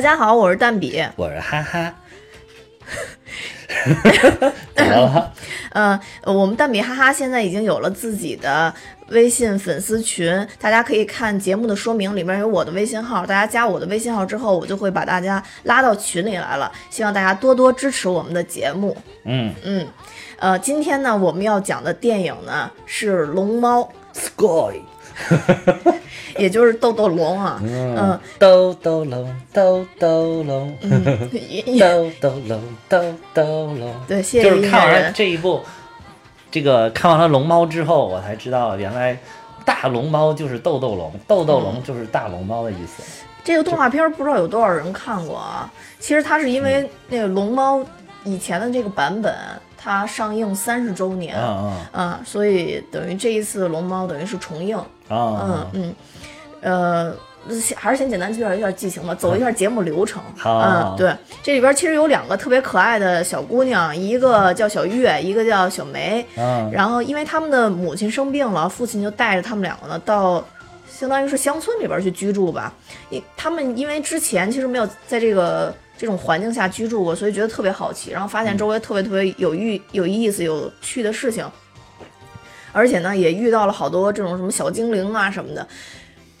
大家好，我是蛋比。我是哈哈。怎么了？呃，我们蛋比哈哈现在已经有了自己的微信粉丝群，大家可以看节目的说明，里面有我的微信号。大家加我的微信号之后，我就会把大家拉到群里来了。希望大家多多支持我们的节目。嗯嗯，呃，今天呢，我们要讲的电影呢是《龙猫》，，Sky，也就是豆豆龙啊。嗯豆豆龙，豆豆龙，嗯，豆豆龙，豆豆 龙。对，谢谢就是看完了。这一部，这个看完了龙猫之后，我才知道原来大龙猫就是豆豆龙，豆豆龙就是大龙猫的意思。这个动画片儿不知道有多少人看过啊？其实它是因为那个龙猫以前的这个版本，它上映三十周年。嗯啊，所以等于这一次龙猫等于是重映，嗯啊嗯嗯，呃，先还是先简单介绍一下剧情吧，走一下节目流程。好嗯，对，这里边其实有两个特别可爱的小姑娘，一个叫小月，一个叫小梅。嗯然后因为他们的母亲生病了，父亲就带着他们两个呢到。相当于是乡村里边去居住吧，因他们因为之前其实没有在这个这种环境下居住过，所以觉得特别好奇，然后发现周围特别特别有意有意思、有趣的事情，而且呢也遇到了好多这种什么小精灵啊什么的，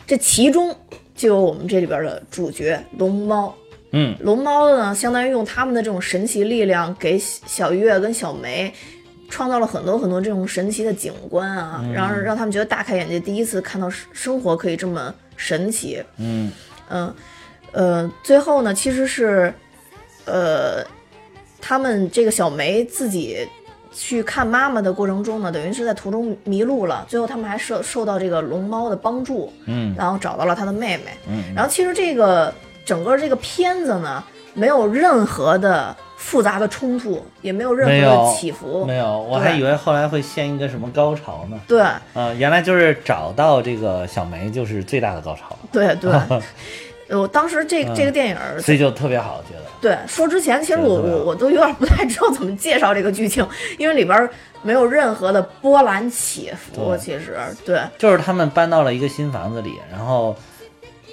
这其中就有我们这里边的主角龙猫。嗯。龙猫呢，相当于用他们的这种神奇力量，给小月跟小梅创造了很多很多这种神奇的景观啊，然后让他们觉得大开眼界，第一次看到生生活可以这么神奇。嗯。嗯，呃，最后呢，其实是，呃，他们这个小梅自己去看妈妈的过程中呢，等于是在途中迷路了，最后他们还受受到这个龙猫的帮助，嗯。然后找到了他的妹妹。嗯然后其实这个整个这个片子呢，没有任何的复杂的冲突，也没有任何的起伏没。有，我还以为后来会掀一个什么高潮呢。对。呃，原来就是找到这个小梅就是最大的高潮，对对，我当时这这个电影儿所以就特别好，觉得。对，说之前其实我我我都有点不太知道怎么介绍这个剧情，因为里边儿没有任何的波澜起伏。其实对就是他们搬到了一个新房子里，然后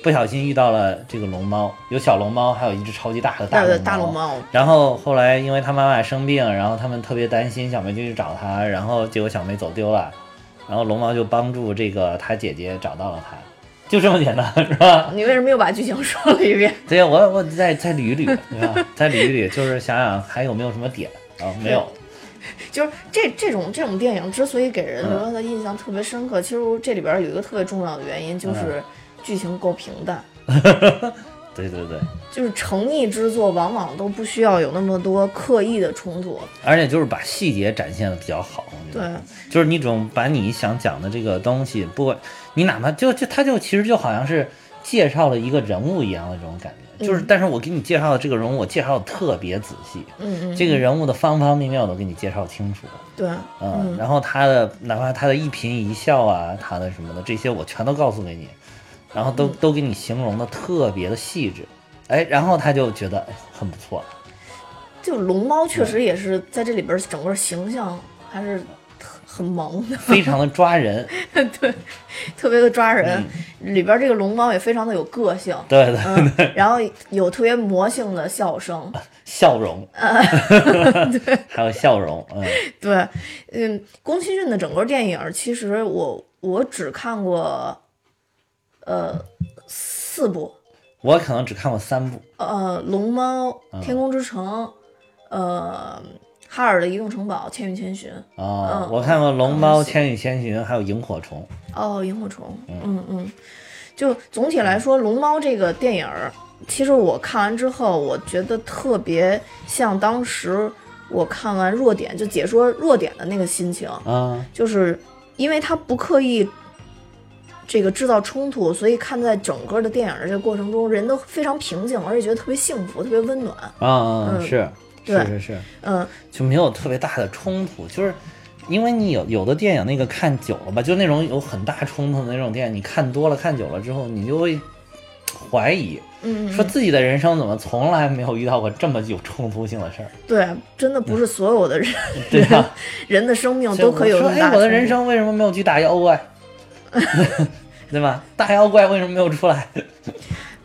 不小心遇到了这个龙猫，有小龙猫，还有一只超级大的大对对大龙猫，然后后来因为他妈妈生病，然后他们特别担心，小梅就去找他，然后结果小梅走丢了，然后龙猫就帮助这个他姐姐找到了他，就这么简单，是吧？你为什么又把剧情说了一遍？对呀，我我再再捋一捋，对吧？再捋一捋，就是想想还有没有什么点啊？没有，就是这这种这种电影之所以给人嗯留下的印象特别深刻，其实这里边有一个特别重要的原因，嗯就是剧情够平淡。对对对，就是诚意之作，往往都不需要有那么多刻意的冲突。而且就是把细节展现的比较好，对，就是你总把你想讲的这个东西，不管你哪怕就就他就其实就好像是介绍了一个人物一样的这种感觉，就是但是我给你介绍的这个人物，我介绍的特别仔细，嗯嗯，这个人物的方方面面我都给你介绍清楚，对，嗯，然后他的哪怕他的一颦一笑啊，他的什么的这些我全都告诉给你，然后都、都给你形容的特别的细致，哎，然后他就觉得哎很不错，就龙猫确实也是在这里边整个形象还是特很萌的，非常的抓人，对，特别的抓人。里边这个龙猫也非常的有个性，对对嗯，然后有特别魔性的笑声，笑容，对。还有笑容，嗯。对，嗯，宫崎骏的整个电影其实我我只看过，呃，四部，我可能只看过三部，呃，龙猫、天空之城，呃，哈尔的移动城堡、千与千寻，哦、嗯。我看过龙猫、嗯千与千寻，还有萤火虫，哦，萤火虫，嗯。嗯，就总体来说，龙猫这个电影儿，其实我看完之后，我觉得特别像当时我看完弱点就解说弱点的那个心情，啊，就是因为他不刻意。这个制造冲突，所以看在整个的电影的这个过程中，人都非常平静，而且觉得特别幸福，特别温暖。啊啊，嗯。是对是是是，嗯，就没有特别大的冲突，就是因为你有有的电影那个看久了吧，就那种有很大冲突的那种电影，你看多了看久了之后，你就会怀疑，嗯，说自己的人生怎么从来没有遇到过这么有冲突性的事儿，对，真的不是所有的人，对吧？人的生命都可以有说，哎，我的人生为什么没有去打妖怪？对吧？大妖怪为什么没有出来？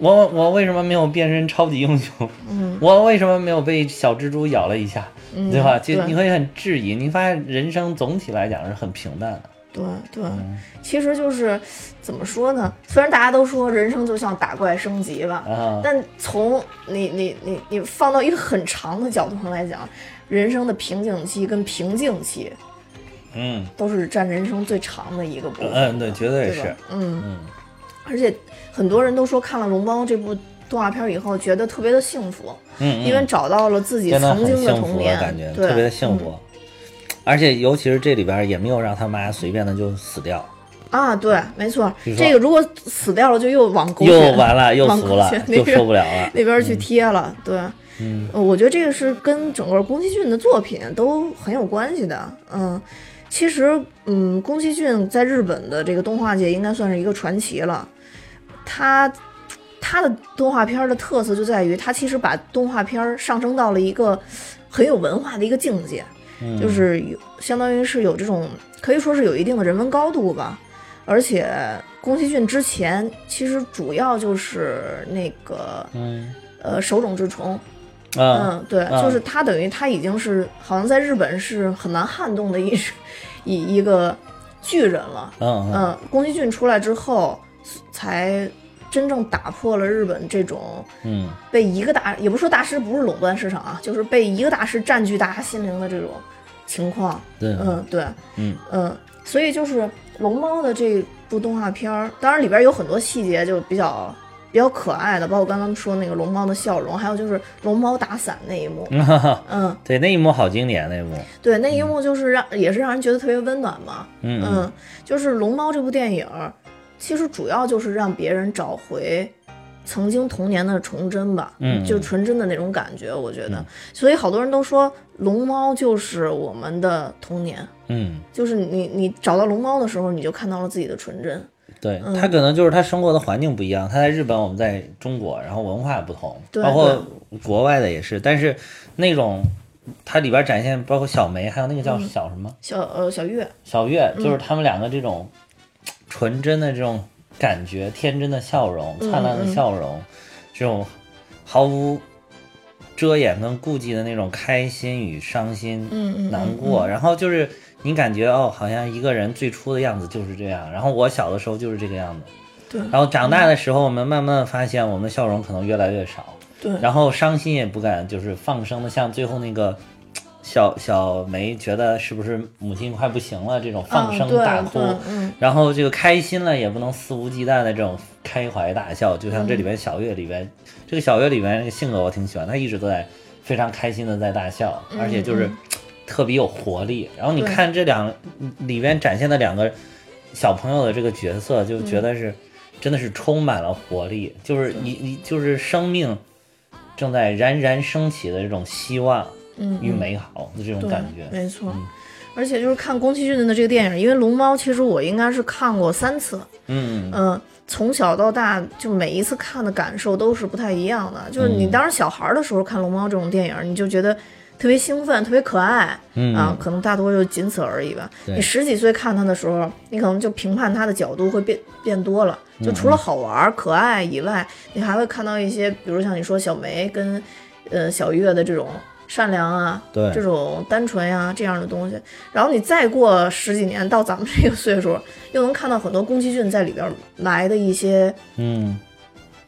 我我为什么没有变身超级英雄？嗯，我为什么没有被小蜘蛛咬了一下？嗯对吧？就对你会很质疑，你发现人生总体来讲是很平淡的。对对，嗯其实就是怎么说呢？虽然大家都说人生就像打怪升级吧，啊，但从你你你你放到一个很长的角度上来讲，人生的瓶颈期跟瓶颈期嗯都是占人生最长的一个部分。嗯，对，绝对是。嗯，嗯而且很多人都说看了《龙猫》这部动画片以后，觉得特别的幸福，嗯，嗯因为找到了自己曾经的童年，感觉，特别的幸嗯福。而且尤其是这里边也没有让他妈随便的就死掉，啊，对，没错，这个如果死掉了，就又往狗血又完了，又死了血，那就受不了了。那边去贴了，对。嗯呃我觉得这个是跟整个宫崎骏的作品都很有关系的。嗯，其实，嗯，宫崎骏在日本的这个动画界应该算是一个传奇了。他他的动画片的特色就在于，他其实把动画片上升到了一个很有文化的一个境界，嗯，就是有相当于是有这种可以说是有一定的人文高度吧。而且宫崎骏之前其实主要就是那个嗯呃手冢治虫，啊嗯，对，啊就是他等于他已经是好像在日本是很难撼动的一 一一个巨人了。嗯，宫崎骏出来之后，才真正打破了日本这种嗯。被一个大，也不说大师不是垄断市场啊，就是被一个大师占据大家心灵的这种情况。对。嗯，对，嗯。嗯，所以就是龙猫的这部动画片儿，当然里边有很多细节就比较比较可爱的，包括刚刚说那个龙猫的笑容，还有就是龙猫打伞那一幕。嗯。对那一幕好经典，那一幕，对，那一幕就是让也是让人觉得特别温暖嘛。嗯嗯，就是《龙猫》这部电影儿，其实主要就是让别人找回曾经童年的纯真吧，嗯。就纯真的那种感觉，我觉得。嗯。所以好多人都说龙猫就是我们的童年，嗯，就是你你找到龙猫的时候，你就看到了自己的纯真。对嗯。他可能就是他生活的环境不一样，他在日本，我们在中国，然后文化不同，包括国外的也是，但是那种它里边展现，包括小梅，还有那个叫嗯。小什么、小呃小月，小月，就是他们两个这种纯真的这种感觉，天真的笑容，嗯灿烂的笑容，这种毫无遮掩跟顾忌的那种开心与伤心、嗯嗯，难过，然后就是你感觉哦，好像一个人最初的样子就是这样，然后我小的时候就是这个样子，对。然后长大的时候，我们慢慢的发现我们的笑容可能越来越少，对，然后伤心也不敢就是放声的，像最后那个小小梅觉得是不是母亲快不行了这种放声大哭，然后这个开心了也不能肆无忌惮的这种开怀大笑，就像这里边小月里边，这个小月里边这个性格我挺喜欢，她一直都在非常开心的在大笑，而且就是嗯特别有活力。然后你看这两里边展现的两个小朋友的这个角色，就觉得是真的是充满了活力，就是你你就是生命正在冉冉升起的这种希望嗯与美好的这种感觉。没错。而且就是看宫崎骏的这个电影，因为《龙猫》其实我应该是看过三次，嗯嗯，从小到大，就每一次看的感受都是不太一样的。就是你嗯当时小孩儿的时候看《龙猫》这种电影，你就觉得特别兴奋，特别可爱，嗯啊，可能大多就仅此而已吧。对你十几岁看它的时候，你可能就评判它的角度会变变多了。就除了好玩儿、可爱以外，你还会看到一些，比如像你说小梅跟呃小月的这种善良啊，对这种单纯呀、这样的东西。然后你再过十几年到咱们这个岁数，又能看到很多宫崎骏在里边埋的一些嗯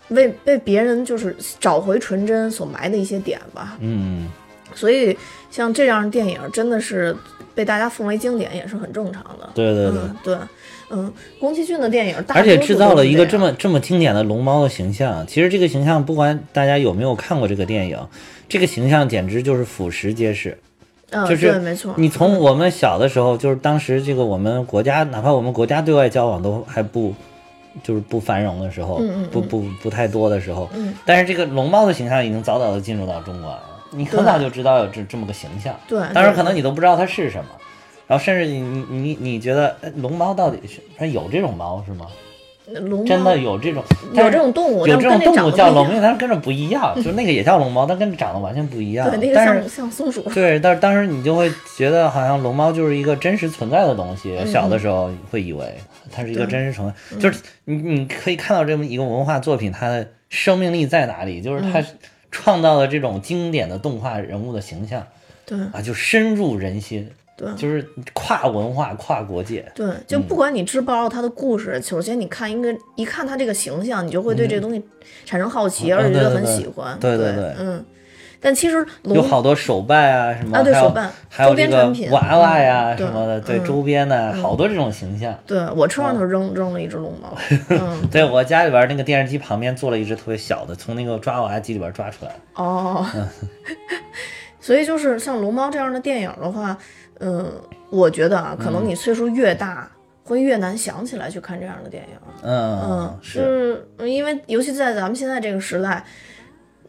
为被别人就是找回纯真所埋的一些点吧。嗯，所以像这样的电影真的是被大家奉为经典，也是很正常的。对对对。嗯，对，嗯，宫崎骏的电影大而且多数制造了一个这么这么经典的龙猫的形象。其实这个形象，不管大家有没有看过这个电影，这个形象简直就是俯拾皆是。嗯，就是，没错，你从我们小的时候，就是当时这个我们国家，哪怕我们国家对外交往都还不就是不繁荣的时候，嗯嗯嗯不不不太多的时候，嗯但是这个龙猫的形象已经早早的进入到中国了。你很早就知道有这这么个形象，对，当然可能你都不知道它是什么，然后甚至你你你你觉得哎龙猫到底是它有这种猫是吗？龙真的有这种有这种动物，有这种动物叫龙猫，猫，但是跟着不一样，就那个也叫龙猫，但跟着长得完全不一样。对，那个但是像像松鼠。对，但是当时你就会觉得好像龙猫就是一个真实存在的东西，小的时候会以为它是一个真实存在，就是你你可以看到这么一个文化作品，它的生命力在哪里，就是它嗯创造了这种经典的动画人物的形象对啊，就深入人心，对就是跨文化、跨国界。对，就不管你知不知道它的故事，首先你看一个一看它这个形象，你就会对这个东西产生好奇，嗯而且觉得很喜欢。对对对对嗯。但其实有好多手办啊，什么啊对手办还有这个周边产品娃娃呀、嗯什么的，对周边的、好多这种形象。对我车上头扔扔了一只龙猫，嗯，对我家里边那个电视机旁边做了一只特别小的，从那个抓娃娃机里边抓出来的。哦，嗯 所以就是像龙猫这样的电影的话，嗯，我觉得啊，可嗯能你岁数越大，会越难想起来去看这样的电影。嗯，嗯，是是因为尤其在咱们现在这个时代，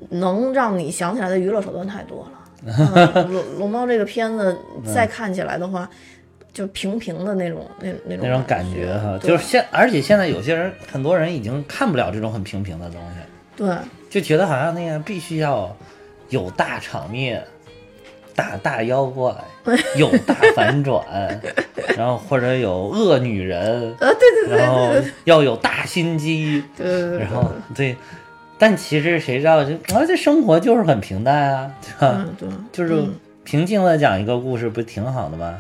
能让你想起来的娱乐手段太多了。嗯龙龙猫这个片子嗯再看起来的话，就平平的那种那那种那种感感觉哈，就是现，而且现在有些人，很多人已经看不了这种很平平的东西，对就觉得好像那个必须要有大场面。打大妖怪，有大反转，然后或者有恶女人，啊，对对对然后要有大心机，对然后对，但其实谁知道，就啊，这生活就是很平淡啊，对吧？嗯对，就是嗯平静的讲一个故事，不挺好的吗？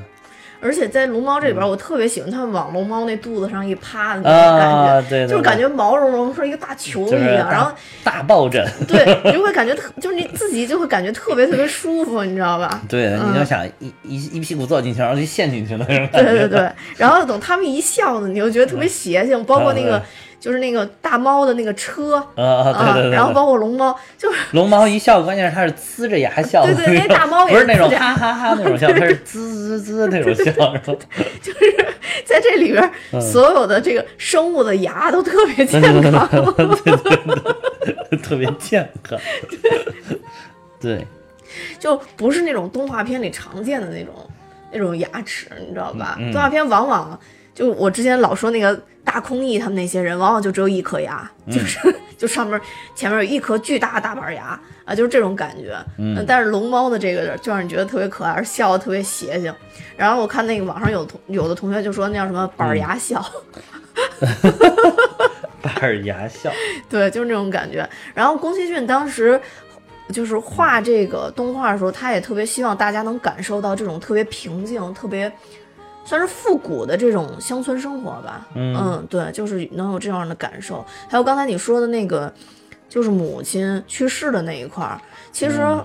而且在龙猫这里嗯边，我特别喜欢他们往龙猫那肚子上一趴的那种感觉，啊，对对，就是感觉毛茸茸是一个大球就是一样，然后大大抱枕，对你就会感觉特，就是你自己就会感觉特别特别舒服，你知道吧？对，嗯你就想一一一屁股坐进去，然后就陷进去了那种感觉。对对对，然后等他们一笑呢，你就觉得特别邪性，包括那个嗯就是那个大猫的那个车。啊啊，对对对，然后包括龙猫，就是龙猫一笑，关键是它是呲着牙笑的对对那种，那大猫也不是那种哈哈哈那种笑，它是滋滋滋那种笑，就是在这里边嗯所有的这个生物的牙都特别健康。特别健康。对，就不是那种动画片里常见的那种那种牙齿，你知道吧？嗯嗯动画片往往就我之前老说那个大空翼他们那些人，往往就只有一颗牙，嗯就是 就上面前面有一颗巨大的大板牙啊，就是这种感觉。嗯但是龙猫的这个就让你觉得特别可爱，而笑的特别邪性。然后我看那个网上有同有的同学就说那叫什么板牙笑，板儿牙笑，对，就是那种感觉。然后宫崎骏当时就是画这个动画的时候，他也特别希望大家能感受到这种特别平静、特别算是复古的这种乡村生活吧。嗯对，就是能有这样的感受。还有刚才你说的那个，就是母亲去世的那一块儿，其实。嗯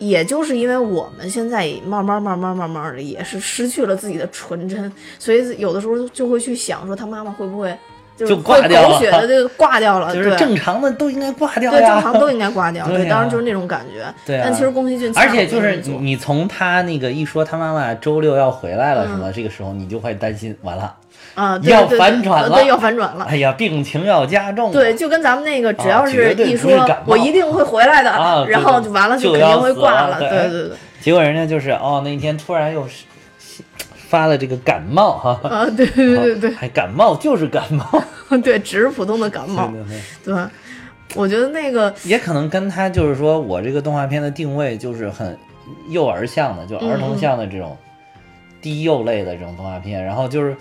也就是因为我们现在慢慢、慢慢、慢慢的也是失去了自己的纯真，所以有的时候就会去想说，他妈妈会不会就是就挂掉了狗血的就挂掉了，就是对正常的都应该挂掉对，正常都应该挂掉。对当时就是那种感觉。对啊但其实宫崎骏而且就是你从他那个一说他妈妈周六要回来了什嗯么，这个时候你就会担心，完了，啊，对要反转了要反转了。哎呀，病情要加重。对，，就跟咱们那个，只要是一说我一定会回来的，啊然后就完了就肯定会挂了。对对对，结果人家就是哦，那天突然又是发了这个感冒哈，啊，对对对对。还感冒就是感冒，对 对，只是普通的感冒。对对对。对，我觉得那个也可能跟他就是说我这个动画片的定位就是很幼儿向的，就儿童向的这种低幼类的这种动画片，然后就是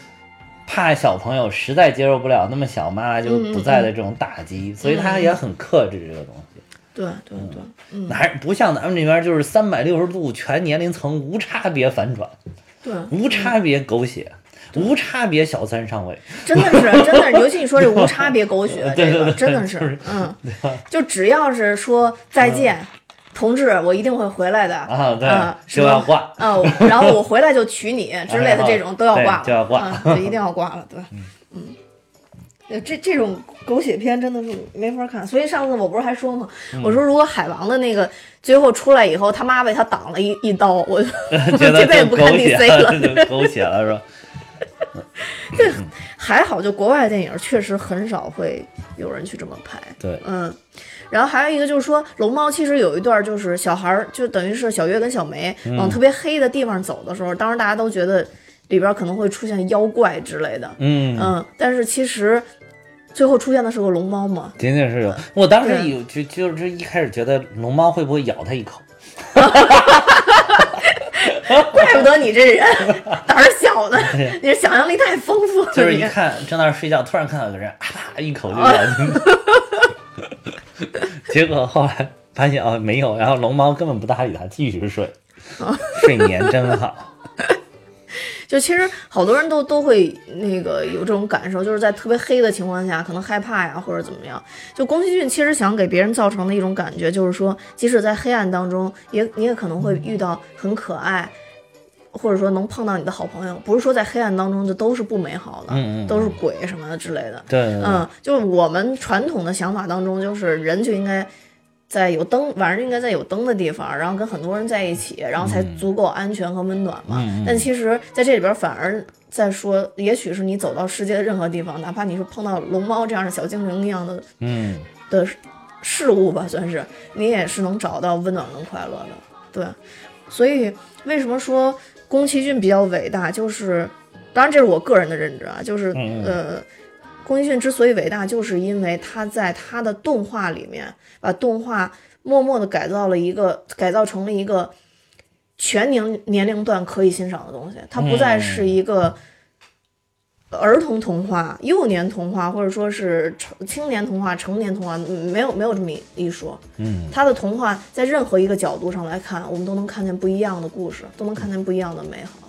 怕小朋友实在接受不了那么小妈妈就不在的这种打击，所以他也很克制这个东西。对对对，嗯，哪不像咱们这边就是三百六十度全年龄层无差别反转，对，无差别狗血，无差别小三上位，真的是，真的，尤其你说这无差别狗血，这个真的，是是嗯，就只要是说再见，同志，我一定会回来的。啊，对，啊就要挂。啊，然后我回来就娶你 之类的这种都要挂就要挂。就，一定要挂了，对，嗯。呃这这种狗血片真的是没法看，所以上次我不是还说吗？嗯。我说如果海王的那个最后出来以后，他妈为他挡了一一刀，我就 这辈子不看 DC 了。就狗血了是吧？还好，就国外电影确实很少会有人去这么拍。对，嗯，然后还有一个就是说，龙猫其实有一段就是小孩儿，就等于是小月跟小梅嗯往特别黑的地方走的时候，当时大家都觉得里边可能会出现妖怪之类的，嗯，嗯，但是其实最后出现的是个龙猫嘛，仅仅是有。我当时有就就是一开始觉得龙猫会不会咬他一口，怪不得你这人胆儿小呢，你这想象力太丰富了，就是一看正在那儿睡觉，突然看到有个人啊啪一口就咬进去，结果后来发现哦没有，然后龙猫根本不搭理他，继续睡，睡眠真好。就其实好多人都都会那个有这种感受，就是在特别黑的情况下，可能害怕呀或者怎么样。就宫崎骏其实想给别人造成的一种感觉，就是说，即使在黑暗当中，也你也可能会遇到很可爱，或者说能碰到你的好朋友。不是说在黑暗当中就都是不美好的，嗯嗯嗯都是鬼什么的之类的。对对对，嗯，就是我们传统的想法当中，就是人就应该在有灯，晚上应该在有灯的地方，然后跟很多人在一起，然后才足够安全和温暖嘛。但其实在这里边反而在说，也许是你走到世界的任何地方，哪怕你是碰到龙猫这样的小精灵一样的嗯的事物吧，算是你也是能找到温暖跟快乐的。对，所以为什么说宫崎骏比较伟大，就是当然这是我个人的认知啊，就是呃，宫崎骏之所以伟大，就是因为他在他的动画里面把动画默默的改造了一个，改造成了一个全年年龄段可以欣赏的东西，它不再是一个。儿童童话、幼年童话，或者说是成青年童话、成年童话，嗯没有没有这么一一说。嗯它的童话在任何一个角度上来看，我们都能看见不一样的故事，都能看见不一样的美好。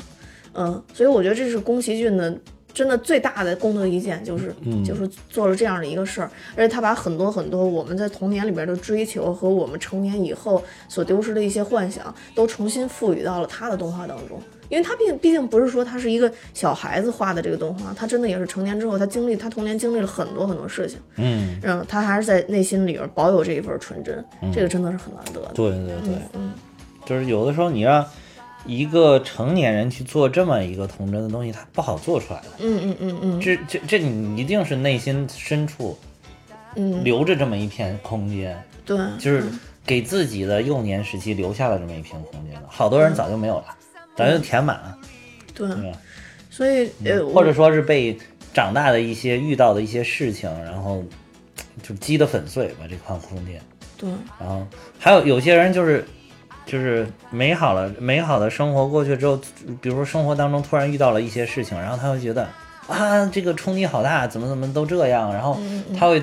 嗯，所以我觉得这是宫崎骏的真的最大的功德一件，就是、嗯。就是做了这样的一个事儿，而且他把很多很多我们在童年里边的追求和我们成年以后所丢失的一些幻想，都重新赋予到了他的动画当中。因为他毕毕竟不是说他是一个小孩子画的这个动画，他真的也是成年之后，他经历他童年经历了很多很多事情，嗯，然后，他还是在内心里边保有这一份纯真，这个真的是很难得的。对对对，嗯。就是有的时候你让一个成年人去做这么一个童真的东西，他不好做出来的。嗯嗯嗯嗯这这这，你一定是内心深处嗯，留着这么一片空间，对，就是给自己的幼年时期留下了这么一片空间的。好多人早就没有了，早就填满了，对？所以呃，或者说是被长大的一些遇到的一些事情，然后就击得粉碎吧这块空间。对，然后还有有些人就是就是美好了美好的生活过去之后，比如说生活当中突然遇到了一些事情，然后他会觉得啊这个冲击好大，怎么怎么都这样，然后他会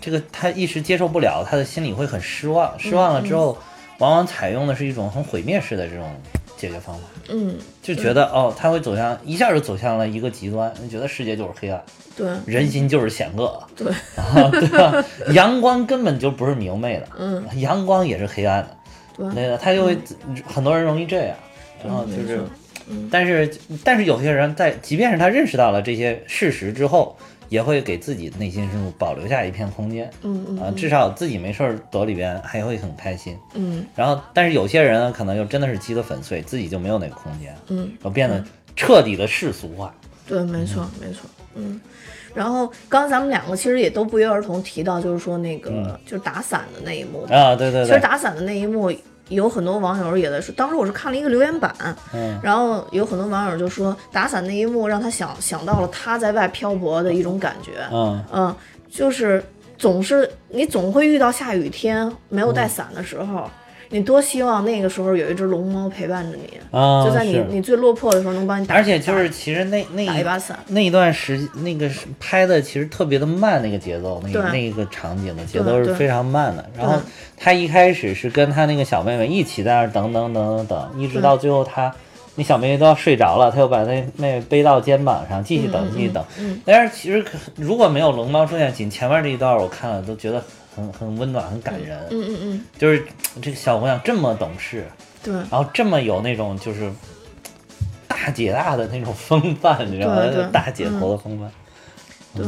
这个他一时接受不了，他的心里会很失望，失望了之后，往往采用的是一种很毁灭式的这种解决方法。嗯，就觉得哦，他会走向一下就走向了一个极端，觉得世界就是黑暗，对，人心就是险恶，对，啊，对吧？阳光根本就不是明媚的，嗯，阳光也是黑暗的，对，那个他就会很多人容易这样，然后就是但是但是有些人在即便是他认识到了这些事实之后，也会给自己内心深处保留下一片空间，嗯嗯啊，至少自己没事儿躲里边还会很开心。嗯。然后，但是有些人，可能就真的是击得粉碎，自己就没有那个空间，嗯，然后变得彻底的世俗化。对，没错没错，嗯。然后刚刚咱们两个其实也都不约而同提到，就是说那个、就是打伞的那一幕。啊，对对其实，打伞的那一幕，有很多网友也在说，当时我是看了一个留言板，嗯。然后有很多网友就说打伞那一幕让他想想到了他在外漂泊的一种感觉，嗯。嗯，就是总是你总会遇到下雨天没有带伞的时候，你多希望那个时候有一只龙猫陪伴着你，啊，就在你你最落魄的时候能帮你打，而且就是其实那那一把伞，那一段时那个是拍的其实特别的慢，那个节奏，那那个场景的节奏是非常慢的。然后他一开始是跟他那个小妹妹一起在那儿等等等等等，一直到最后他那小妹妹都要睡着了，他又把那妹妹背到肩膀上继续等继续等。嗯。但是其实可如果没有龙猫出现，仅前面这一段我看了都觉得很很温暖，很感人。嗯嗯嗯，就是这个小姑娘这么懂事，对然后这么有那种就是大姐大的那种风范，你知道吗？对对大姐头的风范。对，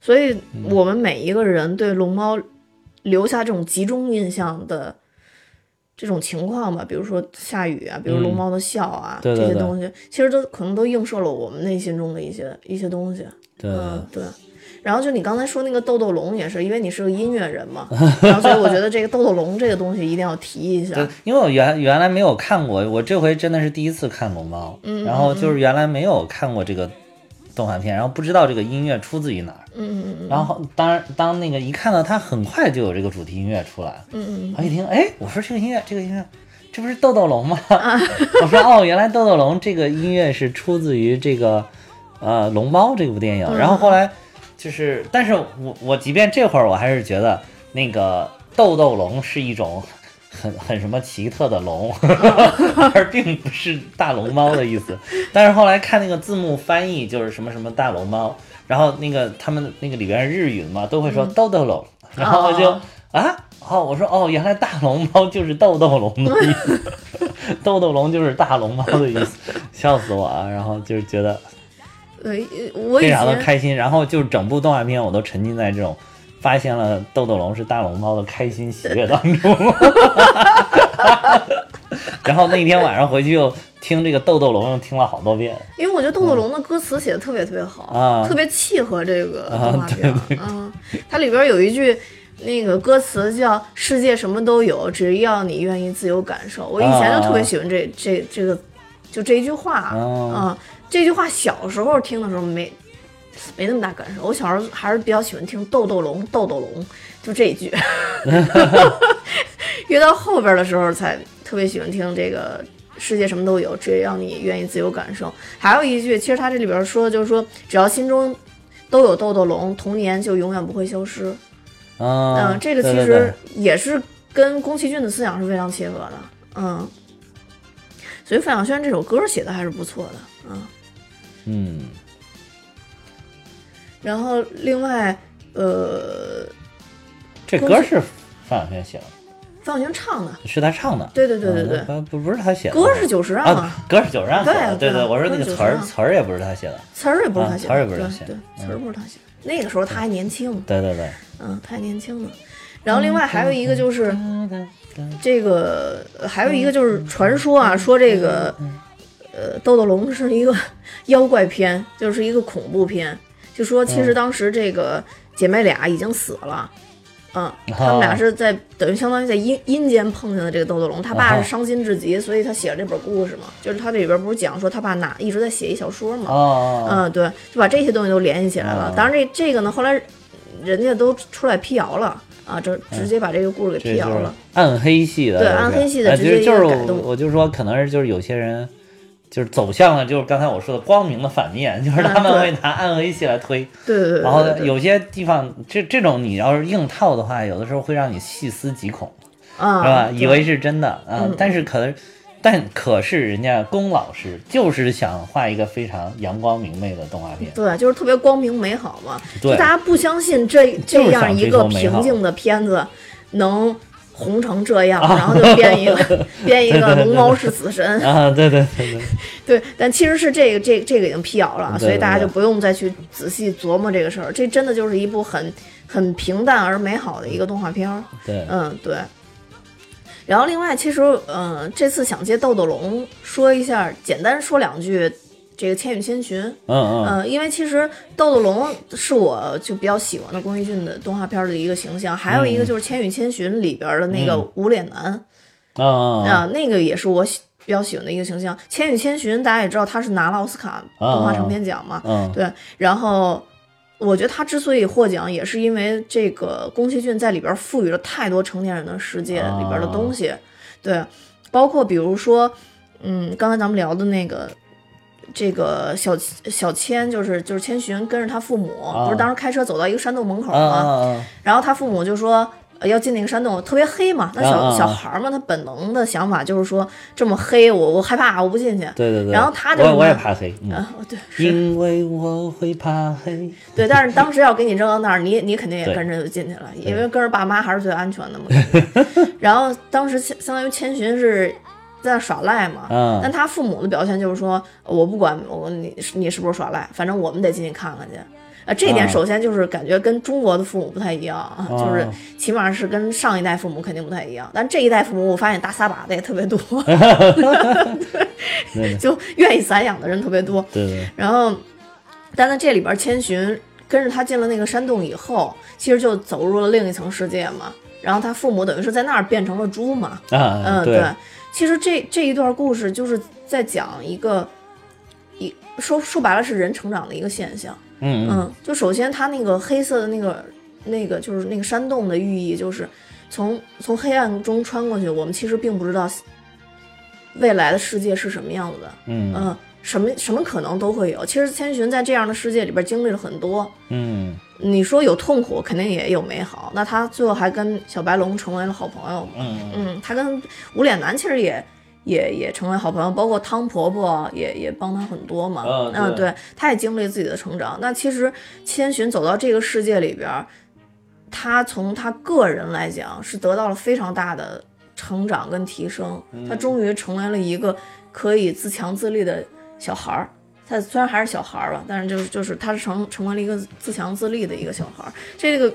所以嗯我们每一个人对龙猫留下这种集中印象的这种情况吧，比如说下雨啊，比如龙猫的笑啊，对这些东西，其实都可能都映射了我们内心中的一些一些东西。对嗯，对。然后就你刚才说那个豆豆龙也是，因为你是个音乐人嘛，然后所以我觉得这个豆豆龙这个东西一定要提一下对。，因为我原原来没有看过，我这回真的是第一次看龙猫，嗯然后就是原来没有看过这个动画片，然后不知道这个音乐出自于哪儿，嗯嗯嗯然后当然当那个一看到它很快就有这个主题音乐出来，嗯嗯我一听，哎，我说这个音乐这个音乐。这不是豆豆龙吗？啊 我说哦，原来豆豆龙这个音乐是出自于这个呃《龙猫》这部电影。嗯然后后来就是，但是我我即便这会儿我还是觉得那个豆豆龙是一种很很什么奇特的龙，而并不是大龙猫的意思。但是后来看那个字幕翻译，就是什么什么大龙猫，然后那个他们那个里边日语嘛，都会说豆豆龙，然后我就哦啊。哦，我说哦，原来大龙猫就是豆豆龙的意思，豆豆龙就是大龙猫的意思，笑死我啊！然后就是觉得对，我以非常的开心，然后就是整部动画片我都沉浸在这种发现了豆豆龙是大龙猫的开心喜悦当中。然后那天晚上回去又听这个豆豆龙，又听了好多遍。因为我觉得豆豆龙的歌词写的特别特别好，啊特别契合这个啊动画片。嗯，它里边有一句那个歌词叫“世界什么都有，只要你愿意自由感受”。我以前就特别喜欢这、这这个就这一句话啊、哦这句话小时候听的时候没没那么大感受，我小时候还是比较喜欢听豆豆龙豆豆龙，就这一句。越到后边的时候才特别喜欢听这个世界什么都有，只要你愿意自由感受。还有一句，其实他这里边说的就是说，只要心中都有豆豆龙，童年就永远不会消失。嗯、嗯，这个其实也是跟宫崎骏的思想是非常切合的。嗯，所以范晓萱这首歌写的还是不错的。嗯，嗯，然后另外，呃，这歌是范晓萱写的，范晓萱唱的，是他唱的。对对对对对，嗯不不是他写的。歌是九十让啊啊，，歌是九十让写的。对对对我说那个词儿词儿也不是他写的。词儿也不是他写的，啊词儿也不是他写的对，词儿不是他写的。那个时候他还年轻，对对对。嗯，他还年轻呢。然后另外还有一个就是这个，呃还有一个就是传说啊，说这个呃豆豆龙是一个妖怪片，就是一个恐怖片。就说其实当时这个姐妹俩已经死了。嗯，他们俩是在等于相当于在阴阴间碰见的这个豆豆龙，他爸是伤心至极，所以他写了这本故事嘛。就是他这里边不是讲说他爸哪一直在写一小说嘛，哦，嗯，对，就把这些东西都联系起来了。哦当然这这个呢，后来人家都出来辟谣了啊，这直接把这个故事给辟谣了。暗黑系的，对暗黑系的哎直接就是改动我我就说，可能是就是有些人就是走向了就是刚才我说的光明的反面，就是他们会拿暗黑系来推，对对对对然后有些地方这这种你要是硬套的话，有的时候会让你细思极恐，啊，是吧？以为是真的啊嗯，但是可能。但可是人家龚老师就是想画一个非常阳光明媚的动画片，对，就是特别光明美好嘛。对。就大家不相信这这样一个平静的片子能红成这样，然后就编一个 编一个龙猫是死神。啊，对对对对，对，但其实是这个这这个已经辟谣了，所以大家就不用再去仔细琢磨这个事儿。这真的就是一部很很平淡而美好的一个动画片儿。对，嗯，对。然后另外，其实嗯、这次想借豆豆龙说一下，简单说两句这个《千与千寻》。嗯嗯，嗯，因为其实豆豆龙是我就比较喜欢的宫崎骏的动画片的一个形象，还有一个就是《千与千寻》里边的那个无脸男。啊那个也是我喜比较喜欢的一个形象。《千与千寻》大家也知道，他是拿了奥斯卡动画长片奖嘛，嗯，对。然后我觉得他之所以获奖，也是因为这个宫崎骏在里边赋予了太多成年人的世界里边的东西，对，包括比如说，嗯，刚才咱们聊的那个。这个小小千就是就是千寻跟着他父母，不是当时开车走到一个山洞门口啊吗？然后他父母就说。呃要进那个山洞，特别黑嘛。那小、小孩儿嘛，他本能的想法就是说，这么黑，我我害怕，我不进去。对对对。然后他就我我也怕黑，嗯，啊，对，因为我会怕黑。对，但是当时要给你扔到那儿，你你肯定也跟着就进去了，因为跟着爸妈还是最安全的嘛。然后当时相相当于千寻是在那耍赖嘛。嗯但他父母的表现就是说，我不管我你你是不是耍赖，反正我们得进去看看去。啊，这一点啊首先就是感觉跟中国的父母不太一样，啊，就是哦起码是跟上一代父母肯定不太一样。但这一代父母，我发现大撒把的也特别多，对 就愿意散养的人特别多。对对，然后，但在这里边，千寻跟着他进了那个山洞以后，其实就走入了另一层世界嘛。然后他父母等于是在那儿变成了猪嘛。啊，嗯，对，其实这这一段故事就是在讲一个，一说说白了是人成长的一个现象。嗯嗯嗯，就首先它那个黑色的那个那个就是那个山洞的寓意，就是从从黑暗中穿过去，我们其实并不知道未来的世界是什么样子的。嗯嗯，什么什么可能都会有。其实千寻在这样的世界里边经历了很多。嗯你说有痛苦，肯定也有美好。那他最后还跟小白龙成为了好朋友。嗯嗯，他跟无脸男其实也也也成为好朋友，包括汤婆婆也也帮他很多嘛。嗯对对，他也经历自己的成长。那其实千寻走到这个世界里边儿，他从他个人来讲是得到了非常大的成长跟提升。他终于成为了一个可以自强自立的小孩儿。他虽然还是小孩儿吧，但是就是就是他是成成为了一个自强自立的一个小孩儿。这个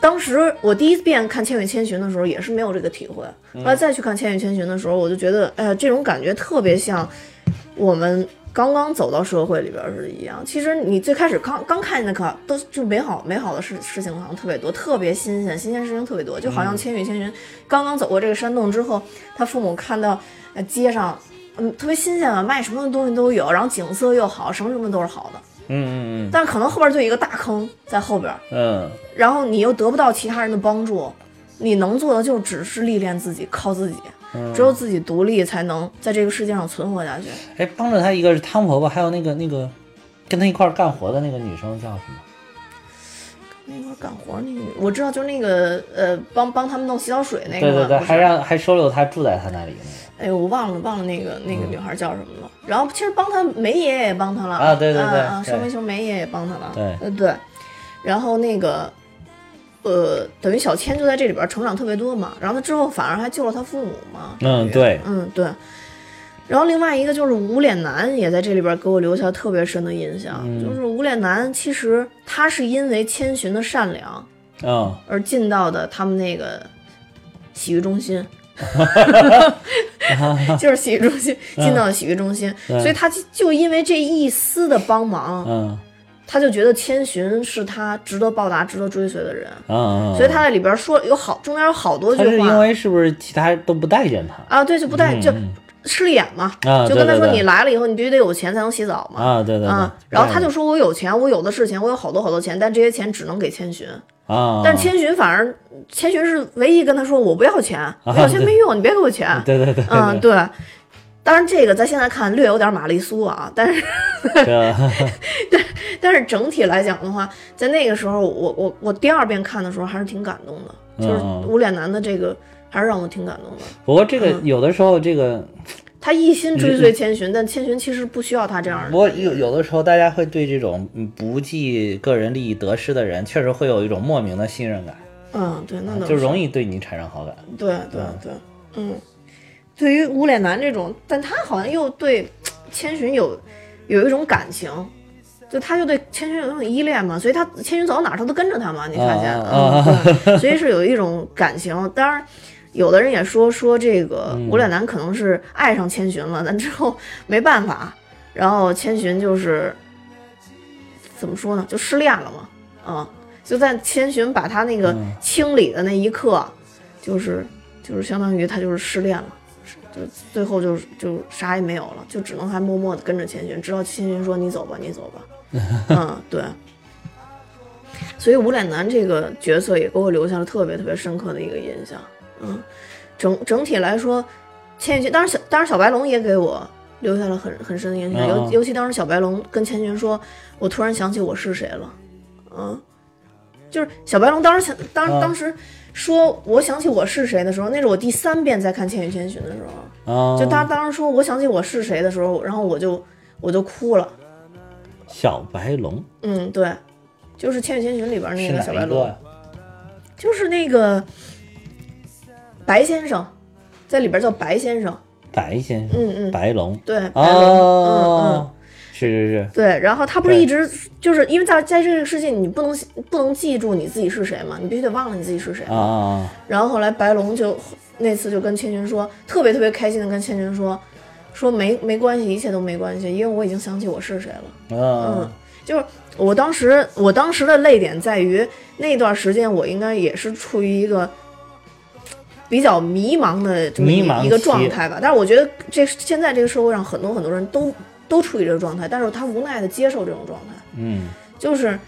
当时我第一遍看《千与千寻》的时候，也是没有这个体会。后来再去看《千与千寻》的时候，我就觉得，哎呀，这种感觉特别像我们刚刚走到社会里边儿似的一样。其实你最开始刚刚看见的可都就美好美好的事事情好像特别多，特别新鲜，新鲜事情特别多。就好像《千与千寻》刚刚走过这个山洞之后，他父母看到呃街上。嗯，特别新鲜啊，卖什么东西都有，然后景色又好，什么什么都是好的。嗯嗯嗯但是可能后边就一个大坑在后边，嗯然后你又得不到其他人的帮助，你能做的就只是历练自己，靠自己，嗯，只有自己独立才能在这个世界上存活下去。哎，帮着他一个是汤婆婆，还有那个那个跟他一块儿干活的那个女生叫什么？那块儿干活那个，我知道，就是那个呃，帮帮他们弄洗澡水那个，对对对，还让还收留他住在他那里那个。哎呦，我忘了忘了那个那个女孩叫什么了。然后其实帮他梅爷爷也帮他了啊对对对双煤球梅爷爷也帮他了，对呃对。然后那个呃，等于小千就在这里边成长特别多嘛。然后他之后反而还救了他父母嘛。嗯，对，嗯，对。然后另外一个就是无脸男也在这里边给我留下特别深的印象，嗯就是无脸男其实他是因为千寻的善良啊而进到的他们那个洗浴中心，就是洗浴中心进到了洗浴中心，对所以他就就因为这一丝的帮忙，嗯。他就觉得千寻是他值得报答、值得追随的人，所以他在里边说有好中间有好多句话是因话为是不是其他都不待见他？啊，对，就不待就嗯势利眼嘛，啊？就跟他说你来了以后，你必须得有钱才能洗澡嘛。啊，对对对啊，，然后他就说：“我有钱，我有的是钱，我有好多好多钱，但这些钱只能给千寻。啊，但是千寻反而，千寻是唯一跟他说：我不要钱，我要钱没用，你别给我钱。对对对，嗯，对。当然，这个在现在看略有点玛丽苏啊，但是对，但是整体来讲的话，在那个时候，我我我第二遍看的时候还是挺感动的，就是无脸男的这个还是让我挺感动的。不过这个嗯有的时候这个，他一心追随千寻，但千寻其实不需要他这样的不。过有有的时候大家会对这种嗯不计个人利益得失的人，确实会有一种莫名的信任感，嗯，对，那能就容易对你产生好感。对对对，嗯，对于无脸男这种，但他好像又对千寻有有一种感情，就他就对千寻有那种依恋嘛，所以他千寻走到哪儿他都跟着他嘛，你发现，啊嗯，对，所以是有一种感情。当然，有的人也说说这个嗯无脸男可能是爱上千寻了，但之后没办法，然后千寻就是怎么说呢，就失恋了嘛，啊、就在千寻把他那个嗯清理的那一刻，就是就是相当于他就是失恋了，就最后就是就啥也没有了，就只能还默默的跟着千寻，直到千寻说你走吧，你走吧。嗯，对。所以无脸男这个角色也给我留下了特别特别深刻的一个印象。嗯，整整体来说，千寻当然小当然小白龙也给我留下了很很深的印象，嗯尤尤其当时小白龙跟千寻说：“我突然想起我是谁了。”嗯，就是小白龙当时想当啊当时说我想起我是谁的时候，那是我第三遍在看《千与千寻》的时候，啊，就他当时说我想起我是谁的时候，然后我就我就哭了。小白龙嗯，对，就是《千与千寻》里边那个小白龙？就是那个白先生，在里边叫白先生。白先生，嗯嗯，白龙，对，白龙，嗯嗯。哦，是是是，对，然后他不是一直就是因为在在这个世界，你不能不能记住你自己是谁嘛，你必须得忘了你自己是谁啊。然后后来白龙就那次就跟千寻说，特别特别开心的跟千寻说，说没没关系，一切都没关系，因为我已经想起我是谁了。嗯嗯，就是我当时我当时的泪点在于那段时间我应该也是处于一个。比较迷茫的这么一个状态吧，但是我觉得这现在这个社会上很多很多人都都处于这个状态，但是他无奈的接受这种状态。嗯。就是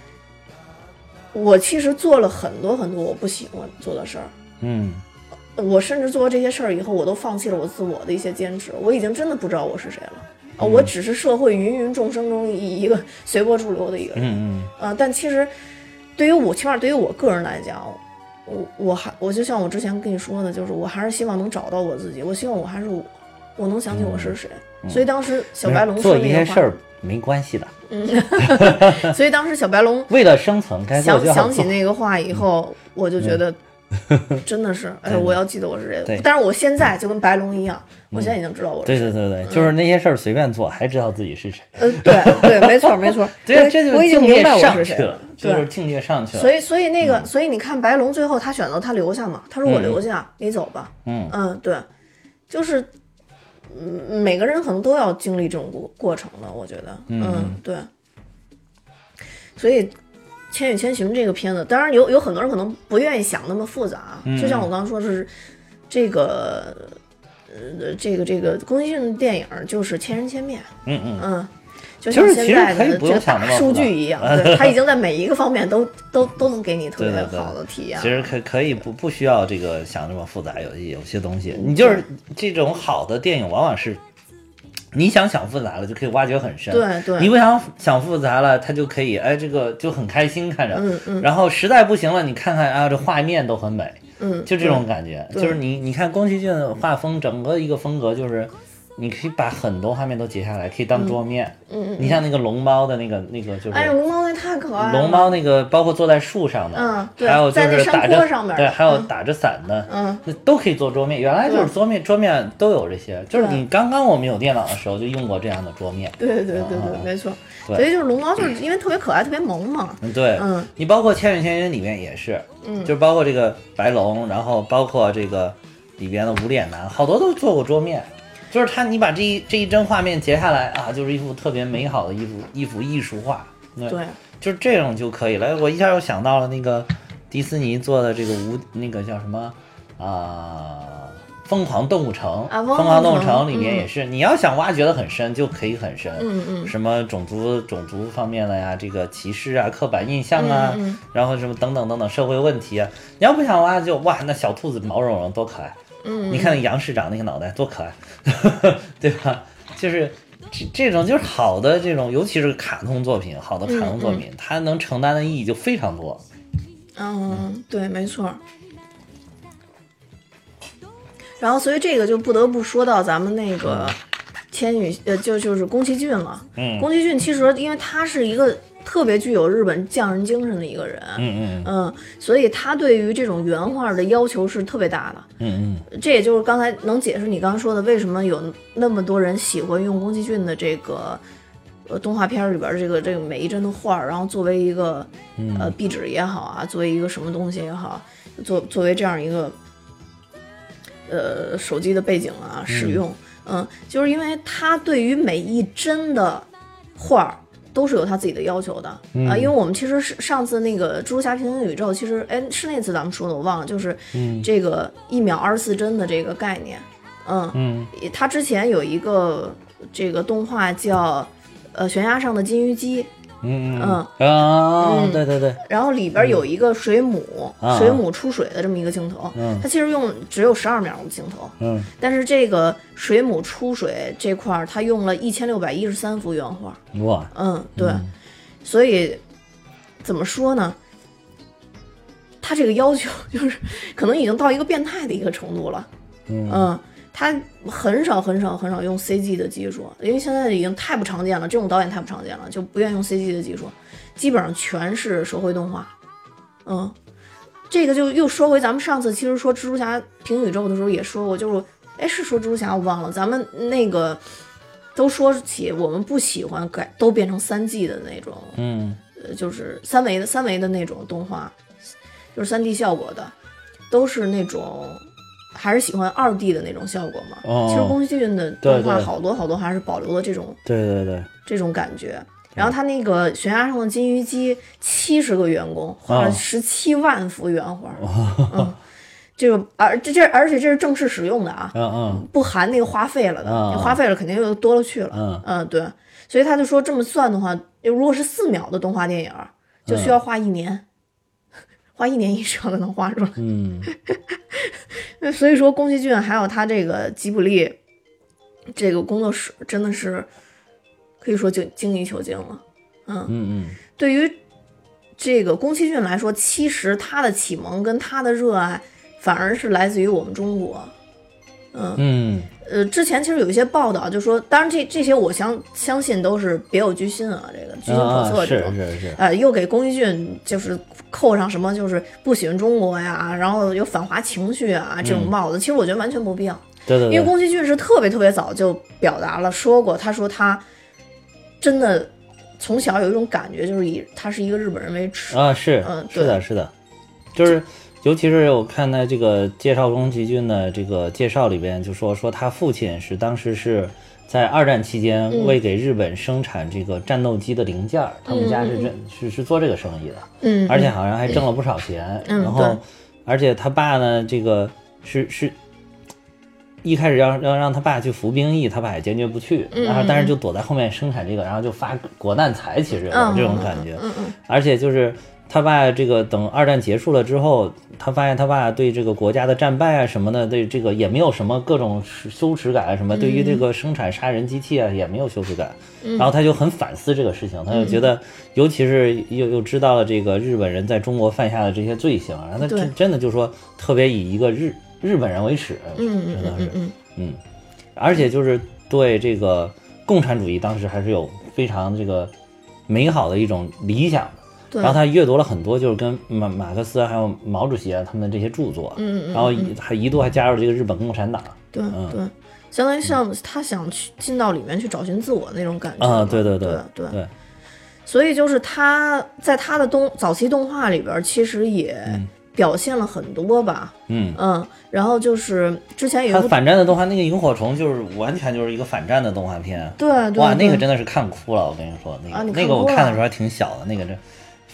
我其实做了很多很多我不喜欢做的事儿，嗯。我甚至做了这些事儿以后，我都放弃了我自我的一些坚持，我已经真的不知道我是谁了。啊，我只是社会芸芸众生中一一个随波逐流的一个人，嗯。呃，但其实对于我，起码对于我个人来讲，我我还我就像我之前跟你说的，就是我还是希望能找到我自己，我希望我还是我，我能想起我是谁。所以当时小白龙说那些事儿没关系的，所以当时小白龙为了生存想。想起那个话以后，我就觉得 真的是，哎，我要记得我是谁对。但是我现在就跟白龙一样，我现在已经知道我是对谁。对对对对，就是那些事儿随便做，还知道自己是谁。呃，对对，没错没错。对，我这就我已经明白我是谁了，就是，境界上去了。所以所以那个，所以你看白龙最后他选择他留下嘛，他说我留下，你走吧。嗯嗯，对，就是。嗯，每个人可能都要经历这种过过程的，我觉得，嗯，对。所以，《千与千寻》这个片子，当然有有很多人可能不愿意想那么复杂，就像我刚刚说，是这个，呃，这个这个宫崎骏的电影就是千人千面，嗯嗯，嗯，就像现在的这个大数据一样，对，它已经在每一个方面都都都能给你特别好的体验了。其实可可以不不需要这个想那么复杂，有有些东西，你就是这种好的电影，往往是你想想复杂了，就可以挖掘很深。对对你不想想复杂了，他就可以哎，这个就很开心看着。嗯嗯然后实在不行了，你看看啊，这画面都很美，嗯，就这种感觉。就是你你看宫崎骏的画风，整个一个风格就是。你可以把很多画面都截下来，可以当桌面。嗯嗯你像那个龙猫的那个那个就是哎呀，龙猫那太可爱了。龙猫那个，包括坐在树上的，嗯对还有就是打着上面对，还有嗯打着伞的，嗯，那都可以做桌面。原来就是桌面，桌面都有这些，就是你刚刚我们有电脑的时候就用过这样的桌面。对对对对没错。对所以就是龙猫，就是因为特别可爱，特别萌嘛。嗯，对，嗯你包括《千与千寻》里面也是，嗯就是包括这个白龙，然后包括这个里边的无脸男，好多都做过桌面。就是他，你把这一这一帧画面截下来啊，就是一幅特别美好的一幅一幅艺术画。对，对，就是这种就可以了。我一下又想到了那个迪士尼做的这个无那个叫什么啊，疯狂动物城》啊疯狂动物城城》里面也是，你要想挖掘的很深，就可以很深。嗯嗯什么种族种族方面的呀，这个歧视啊、刻板印象啊，嗯嗯然后什么等等等等社会问题啊，你要不想挖就哇，那小兔子毛茸茸多可爱。嗯，你看杨市长那个脑袋多可爱，对吧？就是这这种就是好的这种，尤其是卡通作品，好的卡通作品，它能承担的意义就非常多。嗯，对，没错。然后，所以这个就不得不说到咱们那个千与，呃，就就是宫崎骏了。嗯宫崎骏其实因为他是一个特别具有日本匠人精神的一个人，嗯嗯嗯，所以他对于这种原画的要求是特别大的。嗯嗯。这也就是刚才能解释你刚刚说的，为什么有那么多人喜欢用宫崎骏的这个呃动画片儿里边儿这个这个每一帧的画儿，然后作为一个呃壁纸也好啊，作为一个什么东西也好，作作为这样一个呃手机的背景啊使用，嗯，就是因为他对于每一帧的画儿。都是有他自己的要求的。啊、因为我们其实是上次那个蜘蛛侠平行宇宙，其实哎是那次咱们说的，我忘了，就是这个一秒二十四帧的这个概念，嗯，嗯。他之前有一个这个动画叫呃悬崖上的金鱼姬，嗯嗯啊，嗯。对对对，然后里边有一个水母、啊。水母出水的这么一个镜头，嗯。它其实用只有十二秒的镜头，嗯。但是这个水母出水这块儿，它用了一千六百一十三幅原画，哇，嗯，对，所以怎么说呢？他这个要求就是可能已经到一个变态的一个程度了。嗯他很少很少很少用 CG 的技术，因为现在已经太不常见了，这种导演太不常见了，就不愿意用 CG 的技术，基本上全是手绘动画。嗯，这个就又说回咱们上次其实说蜘蛛侠平行宇宙的时候也说过，就是哎，是说蜘蛛侠我忘了，咱们那个都说起我们不喜欢改都变成三 G 的那种，嗯呃，就是三维的三维的那种动画，就是三 D 效果的，都是那种还是喜欢二 D 的那种效果嘛。哦其实宫崎骏的动画好多好多还是保留了这种对对对，这种感觉。然后他那个悬崖上的金鱼姬，七十个员工画了哦十七万幅原画，嗯，这个而这这而且这是正式使用的啊，嗯嗯不含那个花费了的，花费了肯定又多了去了。嗯。嗯，对，所以他就说这么算的话，如果是四秒的动画电影，就需要画一年，花一年以上才能画出来。嗯那 所以说，宫崎骏还有他这个吉卜力这个工作室，真的是可以说就精益求精了。嗯嗯嗯对于这个宫崎骏来说，其实他的启蒙跟他的热爱，反而是来自于我们中国。嗯嗯呃，之前其实有一些报道，就说，当然这这些我相相信都是别有居心啊，这个居心叵啊测这种。是是是，呃，又给宫崎骏就是扣上什么就是不喜欢中国呀，然后有反华情绪啊这种帽子，其实我觉得完全不必要，对对对，因为宫崎骏是特别特别早就表达了说过，他说他真的从小有一种感觉，就是以他是一个日本人为耻。啊是嗯是的是的，就是。尤其是我看在这个介绍宫崎骏的这个介绍里边，就说说他父亲是当时是在二战期间嗯为给日本生产这个战斗机的零件儿，他们家是真是是做这个生意的，嗯，而且好像还挣了不少钱。嗯然后对，而且他爸呢，这个是是一开始要要让他爸去服兵役，他爸也坚决不去，嗯然后但是就躲在后面生产这个，然后就发国难财，其实嗯这种感觉。嗯嗯而且就是他爸这个等二战结束了之后，他发现他爸对这个国家的战败啊什么的，对这个也没有什么各种羞耻感啊什么，对于这个生产杀人机器啊也没有羞耻感。然后他就很反思这个事情，他就觉得，尤其是又又知道了这个日本人在中国犯下的这些罪行，然后他真真的就说特别以一个日日本人为耻，真的是。嗯，而且就是对这个共产主义当时还是有非常这个美好的一种理想的。对。然后他阅读了很多，就是跟马马克思还有毛主席啊他们的这些著作，嗯嗯，然后一还一度还加入了这个日本共产党。对嗯。对，相当于像他想去进到里面去找寻自我那种感觉啊嘛对对对对。对，所以就是他在他的动早期动画里边，其实也表现了很多吧，嗯，嗯，然后就是之前有他一部反战的动画，那个萤火虫就是完全就是一个反战的动画片。对对哇，那个真的是看哭了，我跟你说，那个、啊那个我看的时候还挺小的，那个真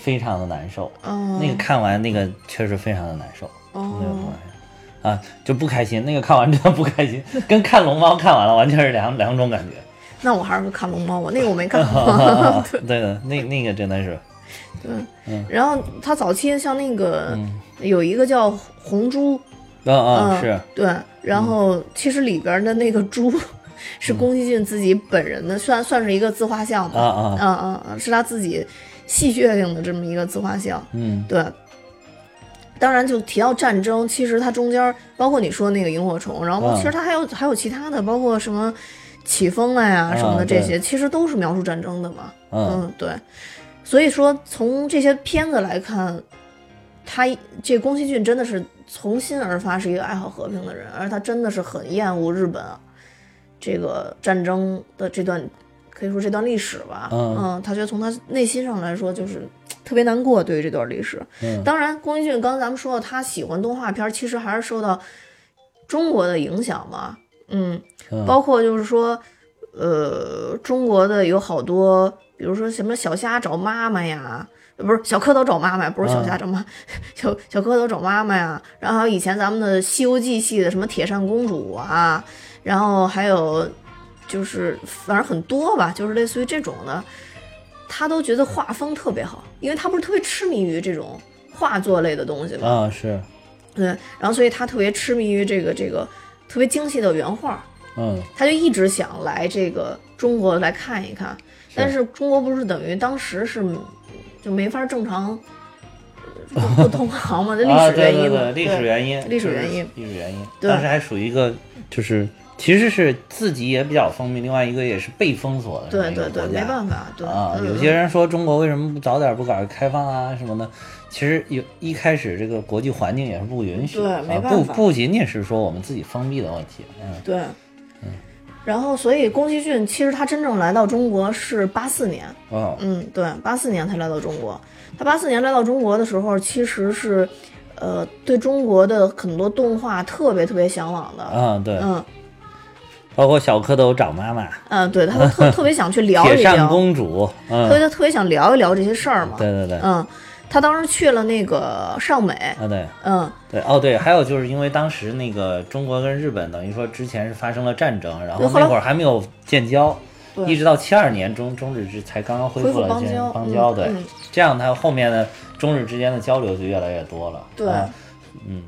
非常的难受。嗯那个看完那个确实非常的难受，那个动画哦啊就不开心。那个看完真的不开心，跟看龙猫看完了完全是两两种感觉。那我还是看龙猫，吧那个我没看 对。的，那那个真的是，对。然后他早期像那个、有一个叫红猪，嗯嗯嗯是，对，然后其实里边的那个猪 是宫崎骏自己本人的，算算是一个自画像吧，啊啊。啊啊啊，是他自己戏谑性的这么一个自画像，嗯对。当然，就提到战争，其实它中间包括你说那个萤火虫，然后嗯其实它还有、还有其他的，包括什么起风了呀什么的这些，其实都是描述战争的嘛。嗯嗯，对。所以说，从这些片子来看，他这宫崎骏真的是从心而发，是一个爱好和平的人，而他真的是很厌恶日本这个战争的这段，可以说这段历史吧。嗯他觉得从他内心上来说，就是特别难过对于这段历史。嗯当然，宫崎骏刚才咱们说了，他喜欢动画片儿，其实还是受到中国的影响嘛。嗯，嗯包括就是说，呃，中国的有好多，比如说什么小虾找妈妈呀，呃不是小蝌蚪找妈妈，不是小虾找妈，小小蝌蚪找妈妈呀。然后还有以前咱们的《西游记》系的什么铁扇公主啊，然后还有就是反正很多吧，就是类似于这种的，他都觉得画风特别好，因为他不是特别痴迷于这种画作类的东西吗。啊是，对，然后所以他特别痴迷于这个这个特别精细的原画，嗯他就一直想来这个中国来看一看，但是中国不是等于当时是就没法正常呃不不通航嘛，这历史原因嘛，对对，历史原因，历史原因历史原因，对当时还属于一个就是其实是自己也比较封闭，另外一个也是被封锁的对对对，没办法，对啊，嗯。有些人说中国为什么不早点不改革开放啊什么的，其实有一开始这个国际环境也是不允许，对啊没办法。不不仅仅是说我们自己封闭的问题，嗯。对。嗯然后，所以宫崎骏其实他真正来到中国是八四年，哦。嗯，对，八四年才来到中国。他八四年来到中国的时候，其实是，呃，对中国的很多动画特别特别向往的。啊对，嗯包括小蝌蚪找妈妈、嗯，对，他特 特别想去聊铁扇一聊，公主，嗯。特别特别想聊一聊这些事儿嘛。对对对，嗯，他当时去了那个上美，啊对。嗯，对，哦对，还有就是因为当时那个中国跟日本等于说之前是发生了战争，然后那会儿还没有建交，一直到七二年中中日之才刚刚恢恢复了建邦交邦交，对，这样他后面的中日之间的交流就越来越多了。对。啊嗯，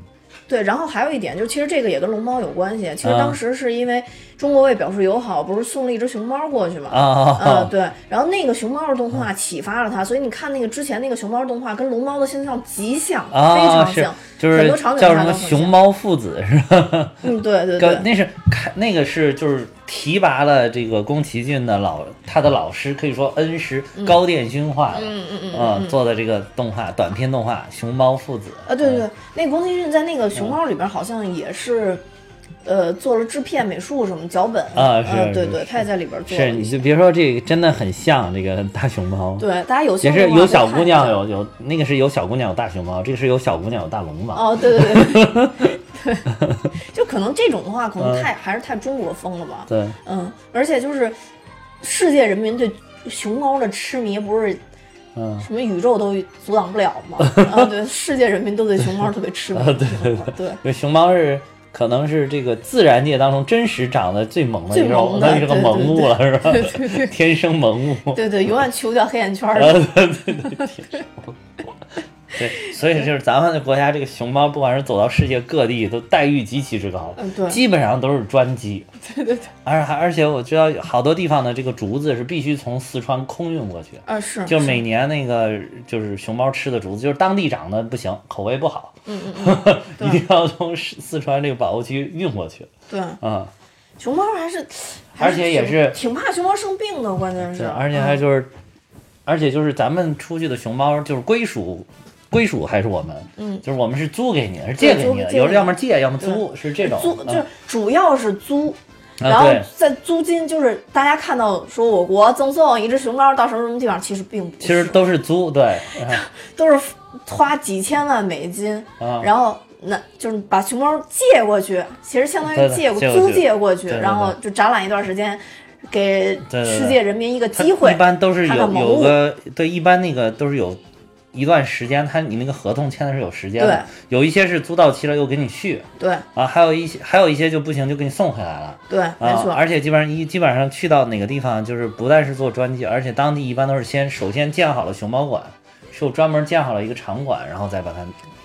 对，然后还有一点就是，其实这个也跟龙猫有关系。其实啊当时是因为中国为表示友好，不是送了一只熊猫过去吗？啊呃，对，然后那个熊猫的动画启发了他，所以你看那个之前那个熊猫动画跟龙猫的形象极像，非常像，就是很多场景叫什么熊猫父子是吧？嗯，对对对，那是看那个是就是提拔了这个宫崎骏的老他的老师，可以说恩师高电勋画的，嗯嗯嗯啊做的这个动画短片动画《熊猫父子》啊，对对对，那宫崎骏在那个熊猫里边好像也是，呃，做了制片、美术什么脚本啊是呃对对，他也在里边做是。你就别说这个，真的很像这个大熊猫。对，大家有也兴趣的话是有小姑娘有有那个是有小姑娘有大熊猫，这个是有小姑娘有大龙猫。哦，对对对对 对，就可能这种的话，可能嗯太、还是太中国风了吧。对，嗯，而且就是世界人民对熊猫的痴迷，不是嗯，什么宇宙都阻挡不了吗？啊，对，世界人民都对熊猫特别痴迷。啊对对对这熊猫是可能是这个自然界当中真实长得最萌的一最种，那是个萌物了，是吧？天生萌物。对对，永远去不掉黑眼圈啊，儿。对对对，天生。对，所以就是咱们的国家这个熊猫，不管是走到世界各地，都待遇极其之高，嗯，对。基本上都是专机。对对对，而还而且我知道好多地方的这个竹子是必须从四川空运过去，啊是，就是每年那个就是熊猫吃的竹子，就是当地长的不行，口味不好，嗯嗯嗯，一定要从四四川这个保护区运过去。对，啊、熊猫还是，还而且也是挺怕熊猫生病的，关键是，对，而且还嗯就是，而且就是咱们出去的熊猫就是归属。归属还是我们，嗯就是我们是租给你，是借给你的，有租借给的要么借，要么租，是这种。啊租就是主要是租。啊然后在租金，就是大家看到说我国赠送一只熊猫到什么什么地方，其实并不是，其实都是租，对，都是花几千万美金，啊，然后那就是把熊猫借过去，其实相当于借过租借过去，然后就展览一段时间，给世界人民一个机会一。般都是有有个对，一般那个都是有一段时间，他你那个合同签的是有时间的，有一些是租到期了又给你续对啊，还有一些还有一些就不行就给你送回来了。对，没啊，错，而且基本上一基本上去到哪个地方，就是不但是做专机，而且当地一般都是先首先建好了熊猫馆，是有专门建好了一个场馆，然后再把它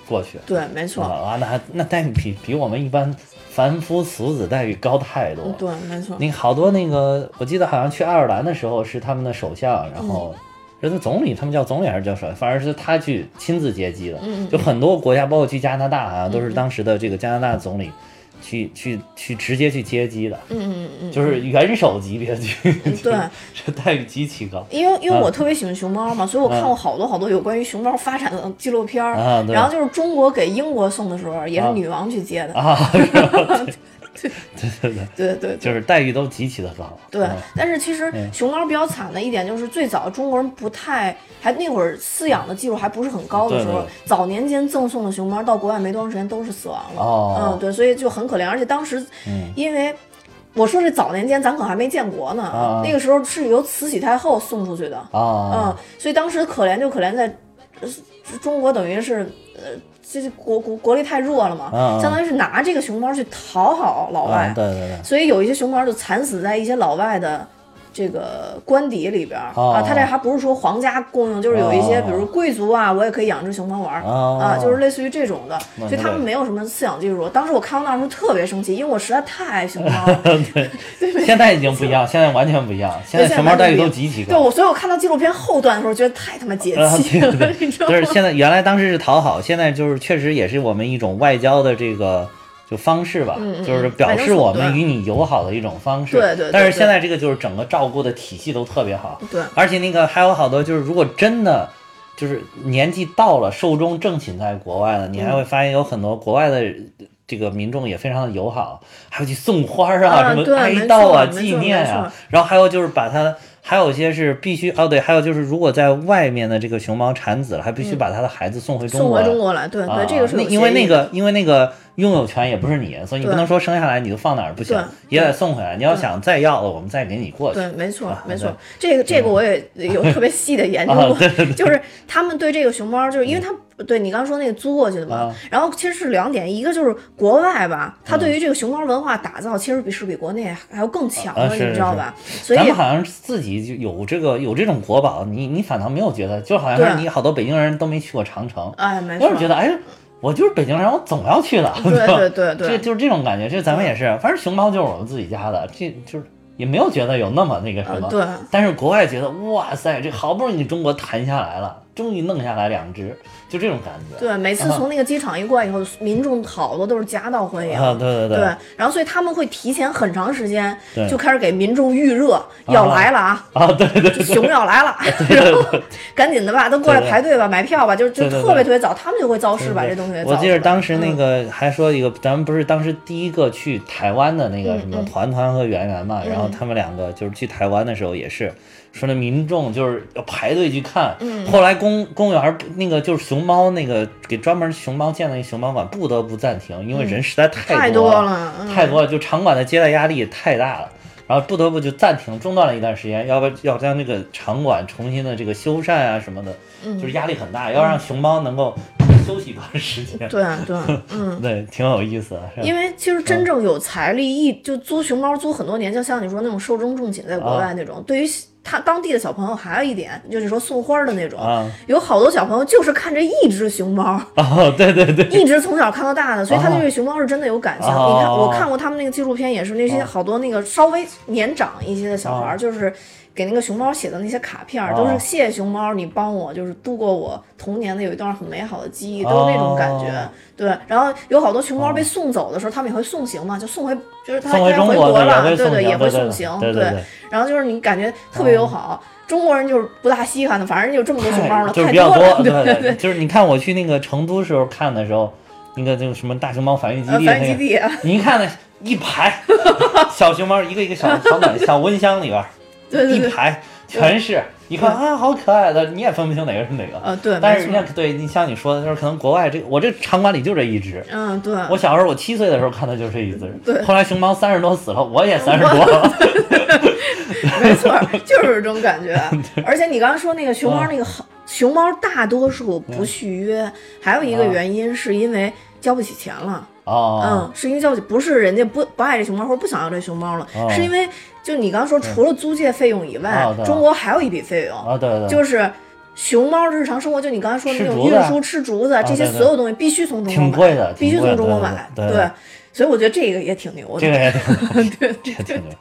过去。对，没错，啊，那还那待遇比比我们一般凡夫俗子待遇高太多。对，没错，那好多那个，我记得好像去爱尔兰的时候是他们的首相，然后人的总理，他们叫总理还是叫什么，反正是他去亲自接机的。嗯就很多国家，包括去加拿大啊，都是当时的这个加拿大总理去去去直接去接机的，嗯嗯嗯，就是元首级别去，对，这待遇极其高。因为因为啊我特别喜欢熊猫嘛，所以我看过好多好多有关于熊猫发展的纪录片然后就是中国给英国送的时候，也是啊女王去接的。啊，是吧 对对对。对，对就是待遇都极其的高。对嗯，但是其实熊猫比较惨的一点就是，最早中国人不太还那会儿饲养的技术还不是很高的时候早年间赠送的熊猫到国外没多长时间都是死亡了。哦。嗯，对，所以就很可怜。而且当时嗯。因为我说这早年间咱可还没建国呢，啊那个时候是由慈禧太后送出去的。啊。嗯，所以当时可怜就可怜在，呃中国等于是呃，这这国国国力太弱了嘛，啊相当于是拿这个熊猫去讨好老外，啊，对对对。所以有一些熊猫就惨死在一些老外的。这个官邸里边、哦啊，它这还不是说皇家供应，就是有一些，哦比如贵族啊，我也可以养只熊猫玩啊，就是类似于这种的，所以他们没有什么饲养技术。当时我看到那时候特别生气，因为我实在太爱熊猫了。现在已经不一样，现在完全不一样，现在熊猫待遇都极其高。对我，所以我看到纪录片后段的时候，觉得太他妈解啊，气了，对对 你知道吗？就是现在原来当时是讨好，现在就是确实也是我们一种外交的这个就方式吧，嗯嗯就是表示我们与你友好的一种方式。对对对但是现在这个就是整个照顾的体系都特别好，对而且那个还有好多就是如果真的。就是年纪到了，寿终正寝在国外了，你还会发现有很多国外的这个民众也非常的友好，还会去送花儿啊，啊什么哀悼啊、纪念啊。然后还有就是把它，还有一些是必须哦，对，还有就是如果在外面的这个熊猫产子了，还必须把他的孩子送回中国。来。回中国来，对啊对，这个是因为那个，因为那个拥有权也不是你，所以你不能说生下来你就放哪儿不行对，也得送回来。你要想再要了，我们再给你过去。对，没错啊，没错，这个这个我也有 特别细的研究啊过就是他们对这个熊猫，就是因为他对你刚刚说那个租过去的嘛啊，然后其实是两点，一个就是国外吧，他嗯对于这个熊猫文化打造，其实比是比国内还要更强的，你知道吧？所以咱们好像自己就有这个有这种国宝，你你反倒没有觉得，就好像是你好多北京人都没去过长城，哎，没错要是，觉得哎，我就是北京人，我总要去的，对对对对这就是这种感觉。这咱们也是，反正熊猫就是我们自己家的，这就是也没有觉得有那么那个什么。呃对。但是国外觉得哇塞，这好不容易中国谈下来了，终于弄下来两只，就这种感觉。对，每次从那个机场一过来以后，民众好多都是夹道欢迎。啊，对对对，对然后所以他们会提前很长时间就开始给民众预热，要来了啊，啊，对对对熊要来了，然后赶紧的吧，都过来排队吧，买票吧，就就特别特别早，他们就会造势把这东西。我记得当时那嗯。个还说一个，咱们不是当时第一个去台湾的那个什么团团和圆圆嘛，然后他们两个就是去台湾的时候也是说那民众就是要排队去看，嗯后来公公园儿那个就是熊猫那个给专门熊猫建了一个熊猫馆，不得不暂停，因为人实在嗯太太多多了，嗯太多了，就场馆的接待压力也太大了。然后不得不就暂停中断了一段时间，要不要将这个场馆重新的这个修缮啊什么的，嗯就是压力很大，要让熊猫能够休息一段时间。对啊对，嗯。对，挺有意思的。因为其实真正有财力一就租熊猫租很多年，就像你说那种寿终正寝在国外那种，对于他当地的小朋友还有一点就是说送花的那种，啊。有好多小朋友就是看着一只熊猫，哦，对对对，一直从小看到大的，所以他对这熊猫是真的有感情。哦你看，我看过他们那个纪录片，也是那些好多那个稍微年长一些的小孩就是给那个熊猫写的那些卡片都是谢谢熊猫，你帮我就是度过我童年的有一段很美好的记忆，都是那种感觉。哦对，然后有好多熊猫被送走的时候，他们也会送行嘛，就送回，就是他送回他中国的回国了，对对，也会送行对对，对。对。对然后就是你感觉特别友好。中国人就是不大稀罕的，反正就这么多熊猫了，就是太比较多，了，对对对，就是你看我去那个成都时候看的时候，那个那个什么大熊猫繁育基呃，地，繁育基地，你一看那一排 小熊猫，一个一个小小暖小温箱里边儿，对对对，一排全是，一看啊，好可爱的，你也分不清哪个是哪个。呃，对，但是没错。人家对你像你说的，就是可能国外这我这场馆里就这一只。嗯，对，我小时候我七岁的时候看的就是这一只，对。后来熊猫三十多死了，我也三十多了。没错，就是这种感觉。而且你刚刚说那个熊猫，那个好熊猫大多数不续约，还有一个原因是因为交不起钱了。哦，嗯，是因为交不起，不是人家不不爱这熊猫或者不想要这熊猫了，哦。是因为就你刚刚说，除了租借费用以外中国还有一笔费用，啊，对对，就是。熊猫日常生活，就你刚才说的那种运输、吃竹子这些对对所有东西，必须从中国买，挺贵的，必须从中国买。对对对所以我觉得这个也挺牛的。这个也挺，这个挺牛。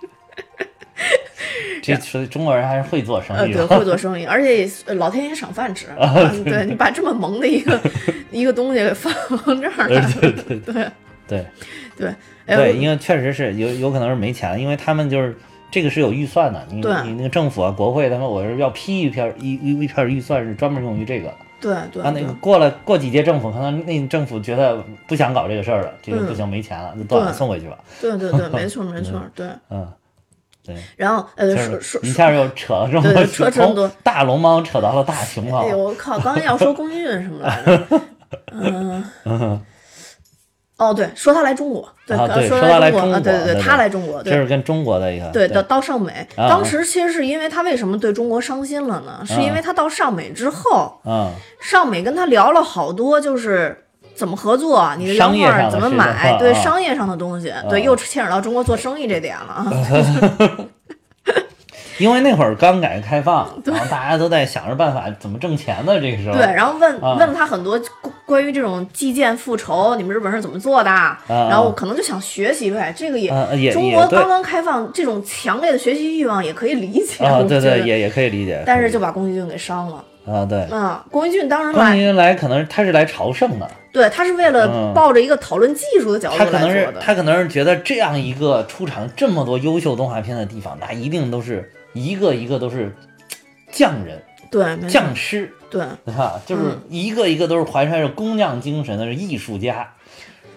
这所以中国人还是会做生意，对，会做生意，而且呃老天爷赏饭吃。嗯对你把这么萌的一个 一个东西给放这儿对了，对对对 对对，哎对，因为确实是有有可能是没钱，因为他们就是这个是有预算的，你对你那个政府啊、国会他们我是要批一片一一一片预算是专门用于这个。对对啊，那对个过了过几届政府，可能那政府觉得不想搞这个事儿了，这个嗯不行，没钱了，就断了，对送回去吧。对对对，没错没错，对。嗯，对，然后呃，就是说说一下又扯了这么多，扯这么多从大龙猫扯到了大熊猫哎。呦，我靠！刚才要说公运什么来着？嗯。哦，对，说他来中国，对，说对说他来中国啊，对对，对对他来中国，对这是跟中国的一个对，到到上美，啊当时其实是因为他为什么对中国伤心了呢？是因为他到上美之后，嗯上美跟他聊了好多，就是怎么合作，你的商业上的原画怎么买，对商业上的东西，对，啊又牵扯到中国做生意这点了啊。因为那会儿刚改革开放，然后大家都在想着办法怎么挣钱呢这个时候。对，然后问啊问了他很多关关于这种计件复仇，你们日本人怎么做的？然后我可能就想学习呗，这个也中国刚刚开放，这种强烈的学习欲望也可以理解。对对，也也可以理解。但是就把宫崎骏给伤了。啊，对，嗯，宫崎骏当时来，可能他是来朝圣的，对他是为了嗯抱着一个讨论技术的角他可能度来做的。是他可能是觉得这样一个出产这么多优秀动画片的地方，那一定都是一个一个都是匠人、对，匠师，对，对吧？就是嗯一个一个都是怀揣着工匠精神的艺术家，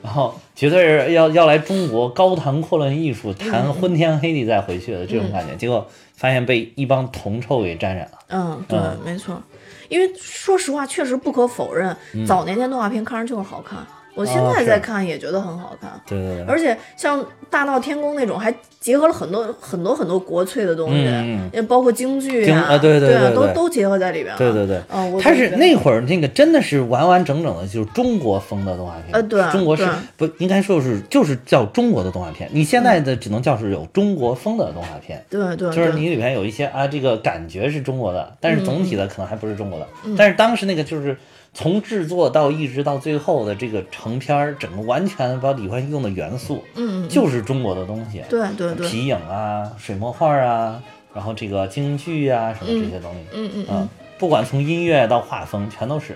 然后绝对是要要来中国高谈阔论艺术，谈昏天黑地再回去的这种感觉。结果发现被一帮铜臭给沾染了。嗯，对，嗯没错。因为说实话，确实不可否认，早年间动画片看着就是好看。我现在在再看也觉得很好看，对对对，而且像《大闹天宫》那种，还结合了很多很多很多国粹的东西，包括京剧啊对对啊，对对都都结合在里边了。对对对。嗯，我他就是那会儿那个真的是完完整整的，就是中国风的动画片。呃对中国是对不应该说是就是叫中国的动画片。你现在的只能叫是有中国风的动画片。对对，就是你里边有一些啊，这个感觉是中国的，但是总嗯体的可能还不是中国的。但是当时那个就是从制作到一直到最后的这个成片儿，整个完全把李焕用的元素，嗯，嗯就是中国的东西，对对对，皮影啊、水墨画啊，然后这个京剧啊什么这些东西，嗯嗯啊嗯，，不管从音乐到画风，全都是。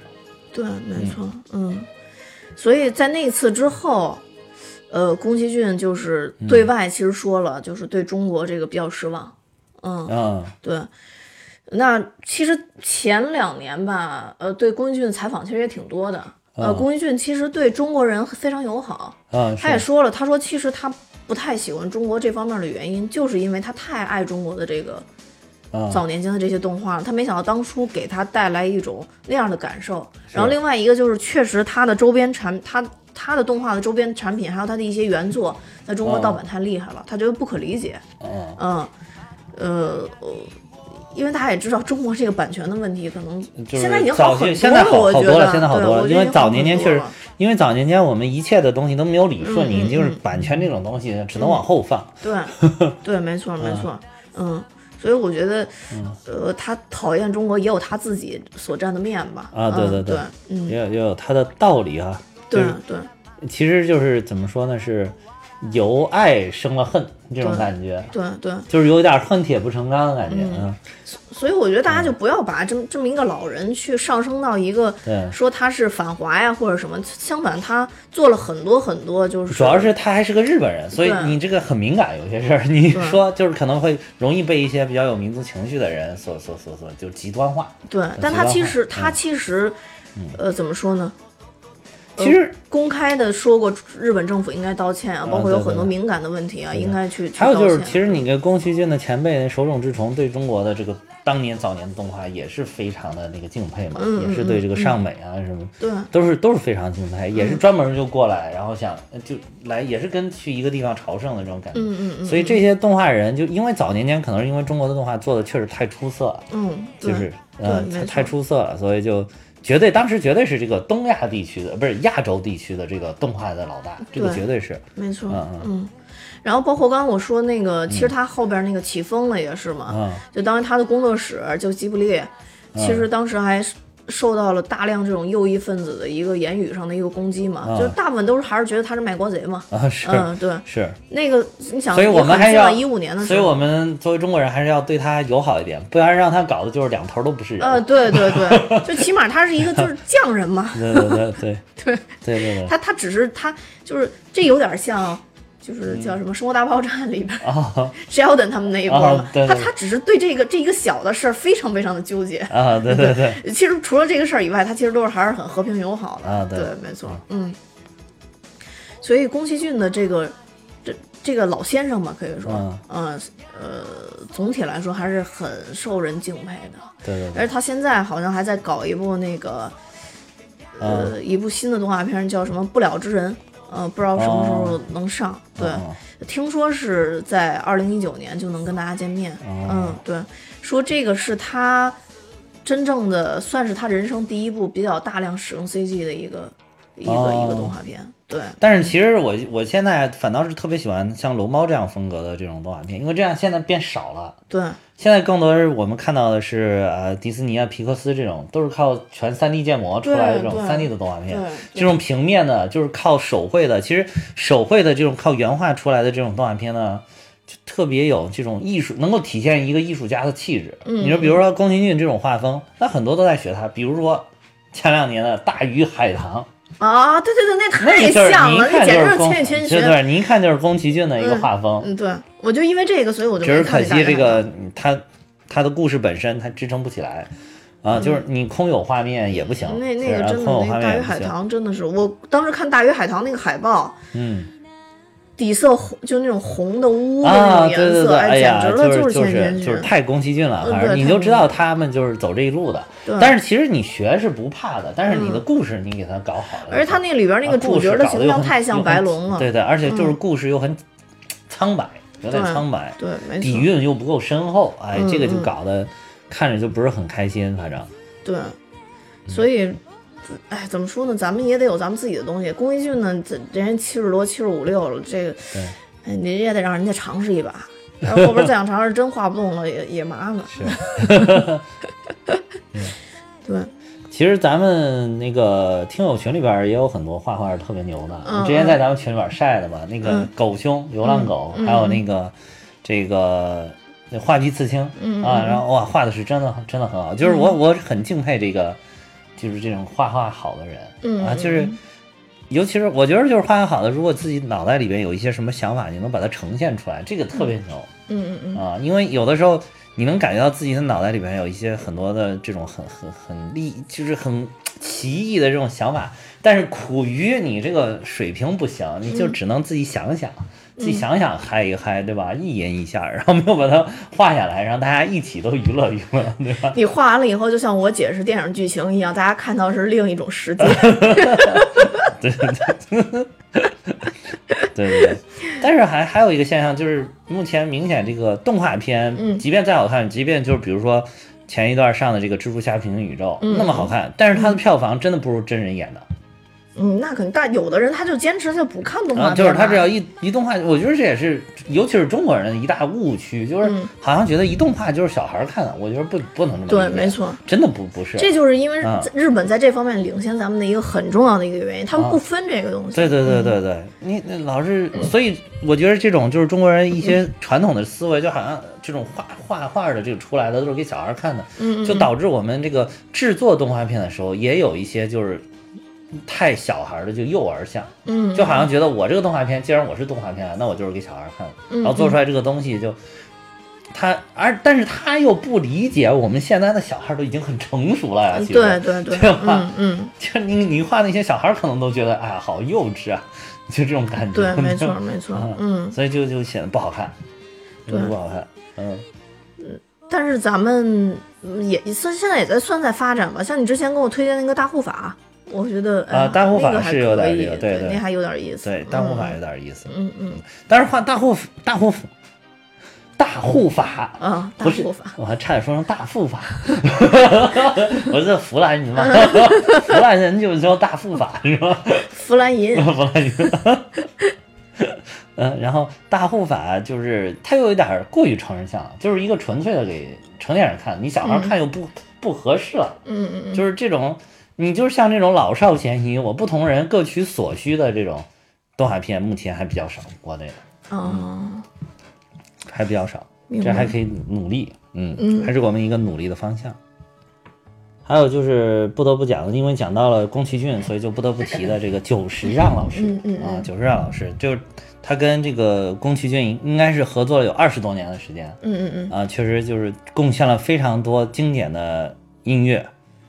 对，没错，嗯，所以在那次之后，呃，宫崎骏就是嗯。对外其实说了，就是对中国这个比较失望，嗯，嗯对。那其实前两年吧，呃，对宫崎骏的采访其实也挺多的。呃，嗯宫崎骏其实对中国人非常友好，嗯，他也说了，他说其实他不太喜欢中国这方面的原因，就是因为他太爱中国的这个嗯早年间的这些动画了，他没想到当初给他带来一种那样的感受。然后另外一个就是，确实他的周边产，他他的动画的周边产品，还有他的一些原作，在中国嗯盗版太厉害了，他觉得不可理解。嗯嗯，呃，呃因为他也知道中国这个版权的问题，可能现在已经好早很现在好多了，我觉得好多了，现在好多了，因为早年间确实，因为早年间我们一切的东西都没有理顺，嗯你就是嗯版权这种东西只能往后放。对 对，没错没错，嗯。所以我觉得，呃，他讨厌中国也有他自己所占的面吧。啊对对对嗯对，嗯，也有也有他的道理啊，对对，其实就是怎么说呢，是由爱生了恨这种感觉，对对，就是有点恨铁不成钢的感觉，嗯，所以我觉得大家就不要把这么这么一个老人去上升到一个说他是反华呀或者什么，相反他做了很多很多，就是主要是他还是个日本人，所以你这个很敏感，有些事儿你说就是可能会容易被一些比较有民族情绪的人所所所所就极端化。对，但他其实嗯。他其实，呃，怎么说呢？其实公开的说过日本政府应该道歉啊，包括有很多敏感的问题啊，应该去去还有就是，其实你跟宫崎骏的前辈手冢治虫对中国的这个当年早年的动画也是非常的那个敬佩嘛，嗯嗯也是对这个尚美啊什么。对。都是都是非常敬佩，也是嗯。专门就过来，然后想就来，也是跟去一个地方朝圣的这种感觉。嗯嗯嗯，所以这些动画人，就因为早年间可能是因为中国的动画做的确实太出色了，嗯就是呃对没错太太出色了，所以就绝对当时绝对是这个东亚地区的，不是亚洲地区的这个动画的老大，这个绝对是。没错嗯嗯嗯。然后包括刚刚我说那个，其实他后边那个起风了也是嘛，嗯就当时他的工作室就吉卜力，其实当时还受到了大量这种右翼分子的一个言语上的一个攻击嘛，嗯就是大部分都是还是觉得他是卖国贼嘛。啊是、嗯，对，是，那个你想，所以我们还是要一五年的时所，以我们作为中国人还是要对他友好一点，不然让他搞的就是两头都不是人。呃，对对对，就起码他是一个就是匠人嘛，对对对 对对，对对对。他他只是他就是这有点像。就是叫什么《生活大爆炸》里边啊 Sheldon 他们那一波啊嘛，对对他他只是对这个这一个小的事儿非常非常的纠结。啊，对 对对，其实除了这个事儿以外，他其实都是还是很和平友好的。啊对没错，嗯。所以宫崎骏的这个这这个老先生吧，可以说，嗯呃呃，总体来说还是很受人敬佩的。对对对而且他现在好像还在搞一部那个，呃，一部新的动画片，叫什么《不了之人》，呃，不知道什么时候能上。对，哦听说是在二零一九年就能跟大家见面。哦嗯，对，说这个是他真正的算是他人生第一部比较大量使用 CG 的一个一个、哦一个动画片。对，但是其实我我现在反倒是特别喜欢像龙猫这样风格的这种动画片，因为这样现在变少了。对，现在更多是我们看到的是呃迪士尼啊、皮克斯这种，都是靠全 3D 建模出来的这种对 3D 的动画片对。这种平面的，就是靠手绘的。其实手绘的这种靠原画出来的这种动画片呢，就特别有这种艺术，能够体现一个艺术家的气质。嗯你说，比如说宫崎骏这种画风，那很多都在学他。比如说前两年的《大鱼海棠》，啊，对对对，那那太像了，那简直是《千与千寻对》。对，你一看就是宫崎骏的一个画风。嗯，对，我就因为这个，所以我就只是可惜这个大嗯它它的故事本身它支撑不起来啊，就是你空有画面也不行，嗯那那个真的，那个大鱼海。棠真的是，我当时看大鱼海棠那个海报，嗯底色红，就那种红的乌的那啊，种颜色，对对对，哎，呀，简直了，就是千与千。就是太宫崎骏了，嗯反正你就知道他们就是走这一路的。但是其实你学是不怕的，但是你的故事你给他搞好了，而且他那里边那个啊故事主角的形象太像白龙了，对对，而且就是嗯故事又很苍白，有点苍白，对，没底，蕴又不够深厚，哎，嗯这个就嗯搞得看着就不是很开心，反正。对，所以，哎，怎么说呢？咱们也得有咱们自己的东西。宫崎骏呢，这人家七十多、七十五六了，这个，对哎，你也得让人家尝试一把。然后后边再想尝试，真画不动了，也也麻烦。是。对，其实咱们那个听友群里边也有很多画画特别牛的，嗯之前在咱们群里边晒的嘛，那个嗯狗兄、流浪狗，嗯还有那个这个那画技刺青、嗯啊，然后哇，画的是真的真的很好，就是我、我很敬佩这个，就是这种画画好的人、啊，嗯啊就是。尤其是我觉得，就是画画好的，如果自己脑袋里边有一些什么想法，你能把它呈现出来，这个特别牛。嗯嗯嗯，啊，因为有的时候你能感觉到自己的脑袋里边有一些很多的这种很很很厉，就是很奇异的这种想法，但是苦于你这个水平不行，你就只能自己想想，自己想想嗨一嗨，对吧？一吟一下，然后没有把它画下来，让大家一起都娱乐娱乐，对吧？你画完了以后，就像我解释电影剧情一样，大家看到是另一种世界。对 对对，对对对。但是还还有一个现象，就是目前明显这个动画片，嗯即便再好看，即便就是比如说前一段上的这个蜘蛛侠平行宇宙、嗯那么好看，但是它的票房真的不如真人演的。嗯，那肯定，但有的人他就坚持就不看动画就是他只要一一动画，我觉得这也是，尤其是中国人的一大误区，就是嗯。好像觉得一动画就是小孩儿看的，我觉得不不能这么对，没，错。真的不不是。这就是因为啊。日本在这方面领先咱们的一个很重要的一个原因，他们啊。不分这个东西。对对对对对，你你老是，所以我觉得这种就是中国人一些传统的思维，就好像这种画画画的这个出来的都是给小孩看的，嗯，嗯。就导致我们这个制作动画片的时候也有一些就是太小孩的就幼儿像，嗯，就好像觉得我这个动画片，既然我是动画片，那我就是给小孩看的，嗯然后做出来这个东西就。他而但是他又不理解我们现在的小孩都已经很成熟了呀，其实对对对，对吧嗯嗯，就是你你画那些小孩可能都觉得哎呀好幼稚啊，就这种感觉。对，没错没错，嗯。所以就就显得不好看，对不好看。嗯嗯，但是咱们嗯也算现在也在算在发展吧，像你之前给我推荐那个大护法，我觉得哎啊大护法是有点可以这个对对那还有点意思。对，大护法有点意思，嗯嗯但是画大护大护法大护法。嗯啊，大不是护法，我还差点说成大护法，我这弗兰人嘛，弗兰人就叫大护法是吧？弗兰银，弗兰银。嗯，然后大护法就是他有一点过于成人向了，就是一个纯粹的给成年人看，你小孩看又不、不合适嗯嗯，就是这种，你就是像这种老少咸宜，我不同人各取所需的这种动画片，目前还比较少，国内的。哦，还比较少，这还可以努力，嗯，嗯。还是我们一个努力的方向。还有就是不得不讲的，因为讲到了宫崎骏，所以就不得不提的这个久石让老师，嗯嗯嗯。啊，久石让老师就是他跟这个宫崎骏应该是合作了有二十多年的时间，嗯嗯嗯，啊，确实就是贡献了非常多经典的音乐，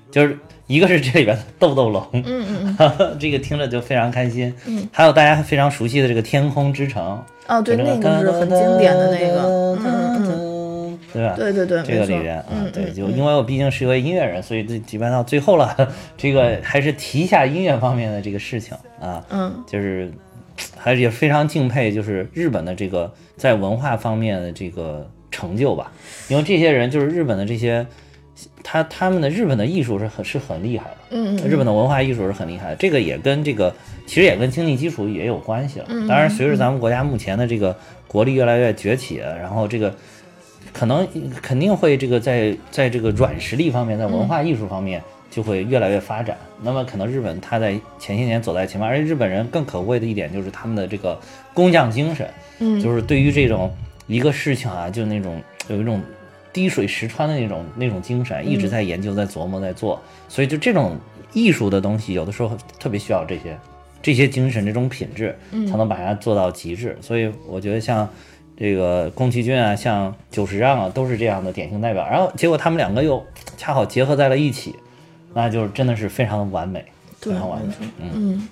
就是一个是这里边的《豆豆龙》，嗯嗯 这个听着就非常开心，嗯，还有大家非常熟悉的这个《天空之城》，哦，对，就那个是很经典的那个，嗯嗯对吧？对对对，这个里边啊嗯，对，就因为我毕竟是一位音乐人，所以这基本到最后了，这个还是提一下音乐方面的这个事情啊，嗯。就是还是也非常敬佩，就是日本的这个在文化方面的这个成就吧，因为这些人就是日本的这些，他他们的日本的艺术是很是很厉害的，嗯嗯日本的文化艺术是很厉害的，这个也跟这个其实也跟经济基础也有关系了。嗯当然，随着咱们国家目前的这个国力越来越崛起，然后这个可能肯定会这个在在这个软实力方面，在文化艺术方面就会越来越发展。那么可能日本它在前些年走在前面，而且日本人更可贵的一点就是他们的这个工匠精神，嗯，就是对于这种一个事情啊，就那种有一种滴水石穿的那种那种精神，一直在研究、在琢磨、在做。所以就这种艺术的东西有的时候特别需要这些这些精神这种品质，才能把它做到极致。所以我觉得像这个宫崎骏啊，像久石让啊，都是这样的典型代表。然后结果他们两个又恰好结合在了一起，那就是真的是非常的完美，非，常完美。嗯，嗯，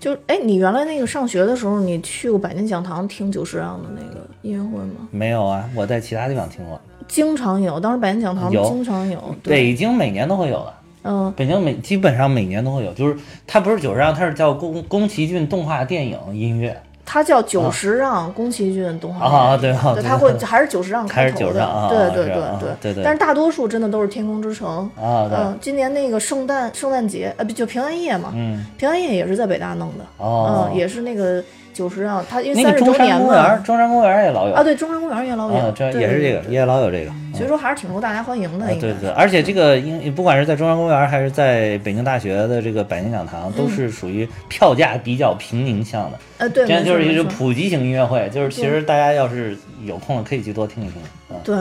就哎，你原来那个上学的时候，你去过百年讲堂听久石让的那个音乐会吗？没有啊，我在其他地方听过，经常有，当时百年讲堂有经常有。对，北京每年都会有的。嗯，北京每基本上每年都会有，就是它不是九十让，它是叫宫宫崎骏动画电影音乐它叫九十让，宫崎骏动画。啊，对啊，对，它会还是九十让开头的，对对对啊是啊对对但是大多数真的都是天空之城。啊，嗯，今年那个圣诞圣诞节，呃，不就平安夜嘛？嗯，平安夜也是在北大弄的。哦嗯，也是那个久石让，他因为三十周年山公园，嘛。中山公园也老有。啊，对，中山公园也老有啊，，这也是这个，也老有这个。所以说还是挺受大家欢迎的。啊，对对，而且这个因不管是在中山公园还是在北京大学的这个百年讲堂，都是属于票价比较平民向的，呃，对，这样就是一种普及型音乐会，就是其实大家要是有空了可以去多听一听啊，对。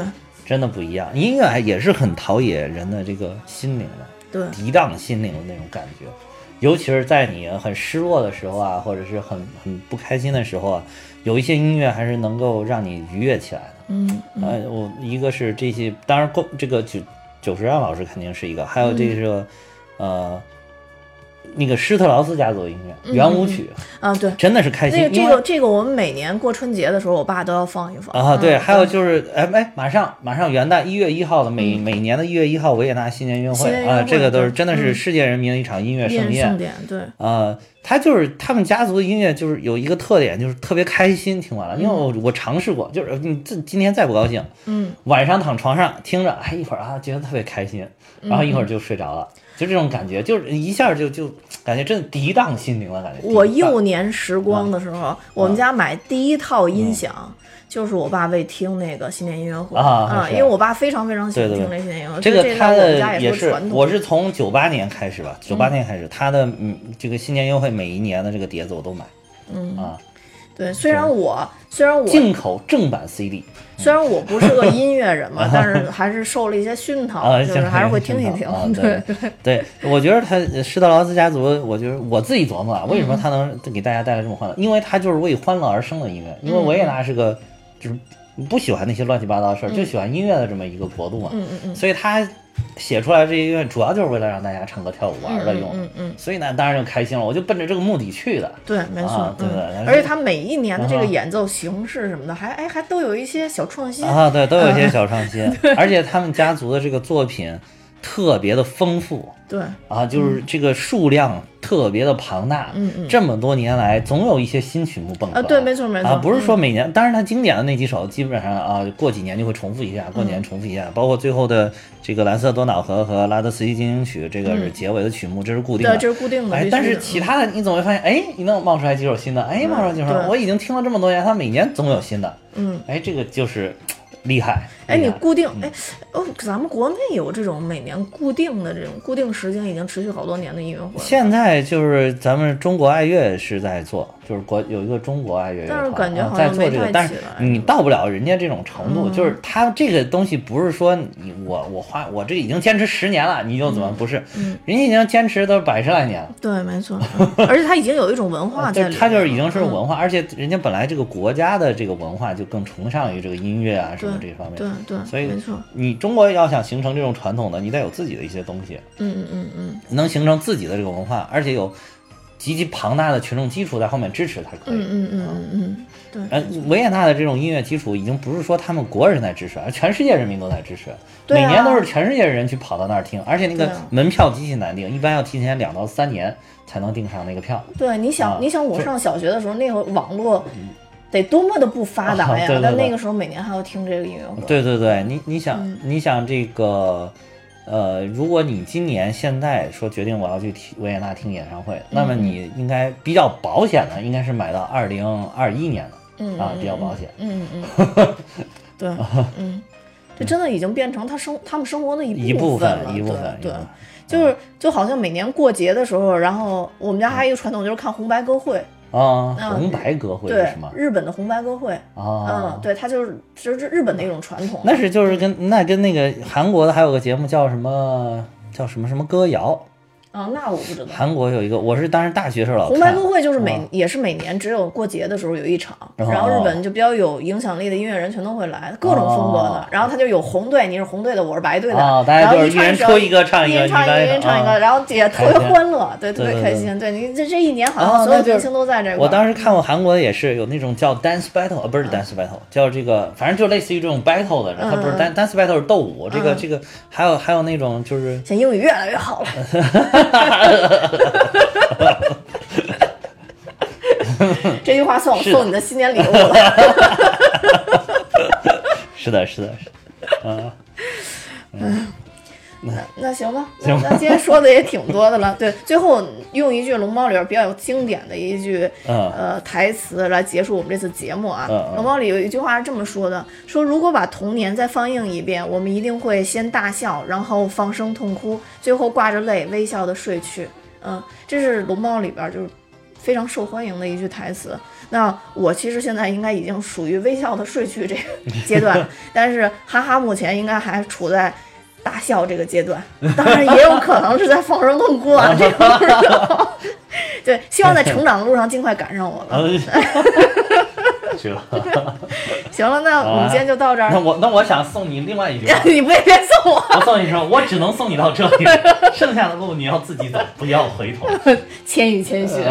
真的不一样，音乐还也是很陶冶人的这个心灵的。对。涤荡心灵的那种感觉，尤其是在你很失落的时候啊，或者是很很不开心的时候啊，有一些音乐还是能够让你愉悦起来的。嗯呃，我一个是这些，当然，公这个九九十让老师肯定是一个，还有这个、呃那个施特劳斯家族的音乐圆舞曲，啊，对。真的是开心。那个这个这个，我们每年过春节的时候，我爸都要放一放。啊，对，嗯还有就是，哎哎，马上马上元旦一月一号的每、每年的一月一号维也纳新年音乐会啊，这个都是真的是嗯。世界人民的一场音乐盛宴。盛。典，对，呃，他就是他们家族的音乐，就是有一个特点，就是特别开心。听完了，因为我我尝试过，就是你这今天再不高兴，嗯，晚上躺床上听着，哎，一会儿啊觉得特别开心，然后一会儿就睡着了，就这种感觉，就是一下就就感觉真的涤荡心灵了，感觉。我幼年时光的时候，我们家买第一套音响。就是我爸为听那个新年音乐会。啊因为我爸非常非常喜欢听这新年音乐会，这个他的也是我是从九八年开始吧，九八年开始，他的嗯这个新年音乐会每一年的这个碟子我都买，嗯。啊，对，虽然我虽然我进口正版 CD 虽然我不是个 音乐人嘛，但是还是受了一些熏陶，啊，就是还是会听一听。啊、对对。对，我觉得他施特劳斯家族，我觉得我自己琢磨啊，为什么他能给大家带来这么欢乐？因为他就是为欢乐而生的音乐，因为维也纳是个就是不喜欢那些乱七八糟的事儿，就喜欢音乐的这么一个国度嘛，嗯嗯嗯。所以他写出来这些音乐主要就是为了让大家唱歌跳舞玩的用，嗯嗯嗯所以呢，当然就开心了，我就奔着这个目的去的。对，没错，啊对而且他每一年的这个啊演奏形式什么的，还哎还都有一些小创新。啊，对，都有一些小创新，而且他们家族的这个作品特别的丰富，对，啊，就是这个数量特别的庞大，嗯嗯。这么多年来总有一些新曲目蹦出来，啊对没错没错。啊，不是说每年，当然它经典的那几首基本上啊，过几年就会重复一下，过嗯年重复一下，包括最后的这个蓝色多瑙河和拉德斯基进行曲，这个是结尾的曲目，这是固定的，这是固定的。哎但是其他的你总会发现，哎，你能冒出来几首新的，哎，冒出来几首，对。我已经听了这么多年，它每年总有新的，嗯，哎，这个就是厉害，哎，你固定哎哦，咱们国内有这种每年固定的这种固定时间，已经持续好多年的音乐会。现在就是咱们中国爱乐是在做，就是国有一个中国爱乐乐团，在做这个，但是你到不了人家这种程度，嗯就是他这个东西不是说你我我花我这已经坚持十年了，你就怎么不是？嗯人家已经坚持都是百十来年了。对，没错，嗯而且他已经有一种文化在里面他就是已经是嗯文化，而且人家本来这个国家的这个文化就更崇尚于这个音乐啊什么这方面。对对，所以没错，你中国要想形成这种传统的，你得有自己的一些东西，嗯嗯嗯嗯能形成自己的这个文化，而且有极其庞大的群众基础在后面支持才可以。嗯嗯嗯嗯嗯，对，呃，维也纳的这种音乐基础已经不是说他们国人在支持，而全世界人民都在支持。对啊每年都是全世界人去跑到那儿听，而且那个门票极其难订，一般要提前两到三年才能订上那个票。对，你想，啊你想，我上小学的时候，那会儿网络得多么的不发达呀！啊对对对但那个时候每年还要听这个音乐会。对对对，你你想、嗯你想这个，呃，如果你今年现在说决定我要去听维也纳听演唱会，那么你应该比较保险的，应该是买到二零二一年的。嗯啊，比较保险。嗯嗯嗯，对，嗯，这真的已经变成他生他们生活的一部分了，一部分对，就是就好像每年过节的时候，然后我们家还有一个传统就是看红白歌会，啊，嗯红白歌会是对什么，？日本的红白歌会，啊嗯，，对，它就是就是日本的一种传统，那是就是跟那跟那个韩国的还有个节目叫什么叫什么什么歌谣啊，那我不知道。韩国有一个，我是当时大学时候老红白看。歌会就是每、嗯也是每年只有过节的时候有一场，哦然后日本就比较有影响力的音乐人全都会来，各种风格的。哦然后他就有红队，你是红队的，我是白队的，哦大家然后就是一人唱首出一个唱一个一人唱一个，一人唱一个，啊然后也特别欢乐，对，特别开心。对你这这一年好哦像所有明星都在这。我当时看过韩国的也是有那种叫 dance battle，呃，不是 dance battle，叫这个，反正就类似于这种 battle 的，它不是嗯 dance dance battle 是斗舞，这个嗯这个还有还有那种就是现在英语越来越好了。这句话算我送你的新年礼物了。是的是的是的，啊，那行吧，那行吧那今天说的也挺多的了。对，最后用一句《龙猫》里边比较有经典的一句嗯呃台词来结束我们这次节目啊。龙猫》里有一句话是这么说的：说如果把童年再放映一遍，我们一定会先大笑，然后放声痛哭，最后挂着泪微笑的睡去。嗯，这是《龙猫》里边就是非常受欢迎的一句台词。那我其实现在应该已经属于微笑的睡去这个 阶段，但是哈哈目前应该还处在大笑这个阶段，当然也有可能是在放声痛哭啊，这个不知道。对，希望在成长的路上尽快赶上我了。嗯这 行了，那我们今天就到这儿。那我那我想送你另外一句话，你不也别送我，我送你说，我只能送你到这里，剩下的路你要自己走，不要回头。千与千寻。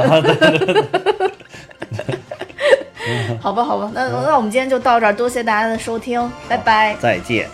好吧，好吧，那那我们今天就到这儿，多谢大家的收听，拜拜。再见。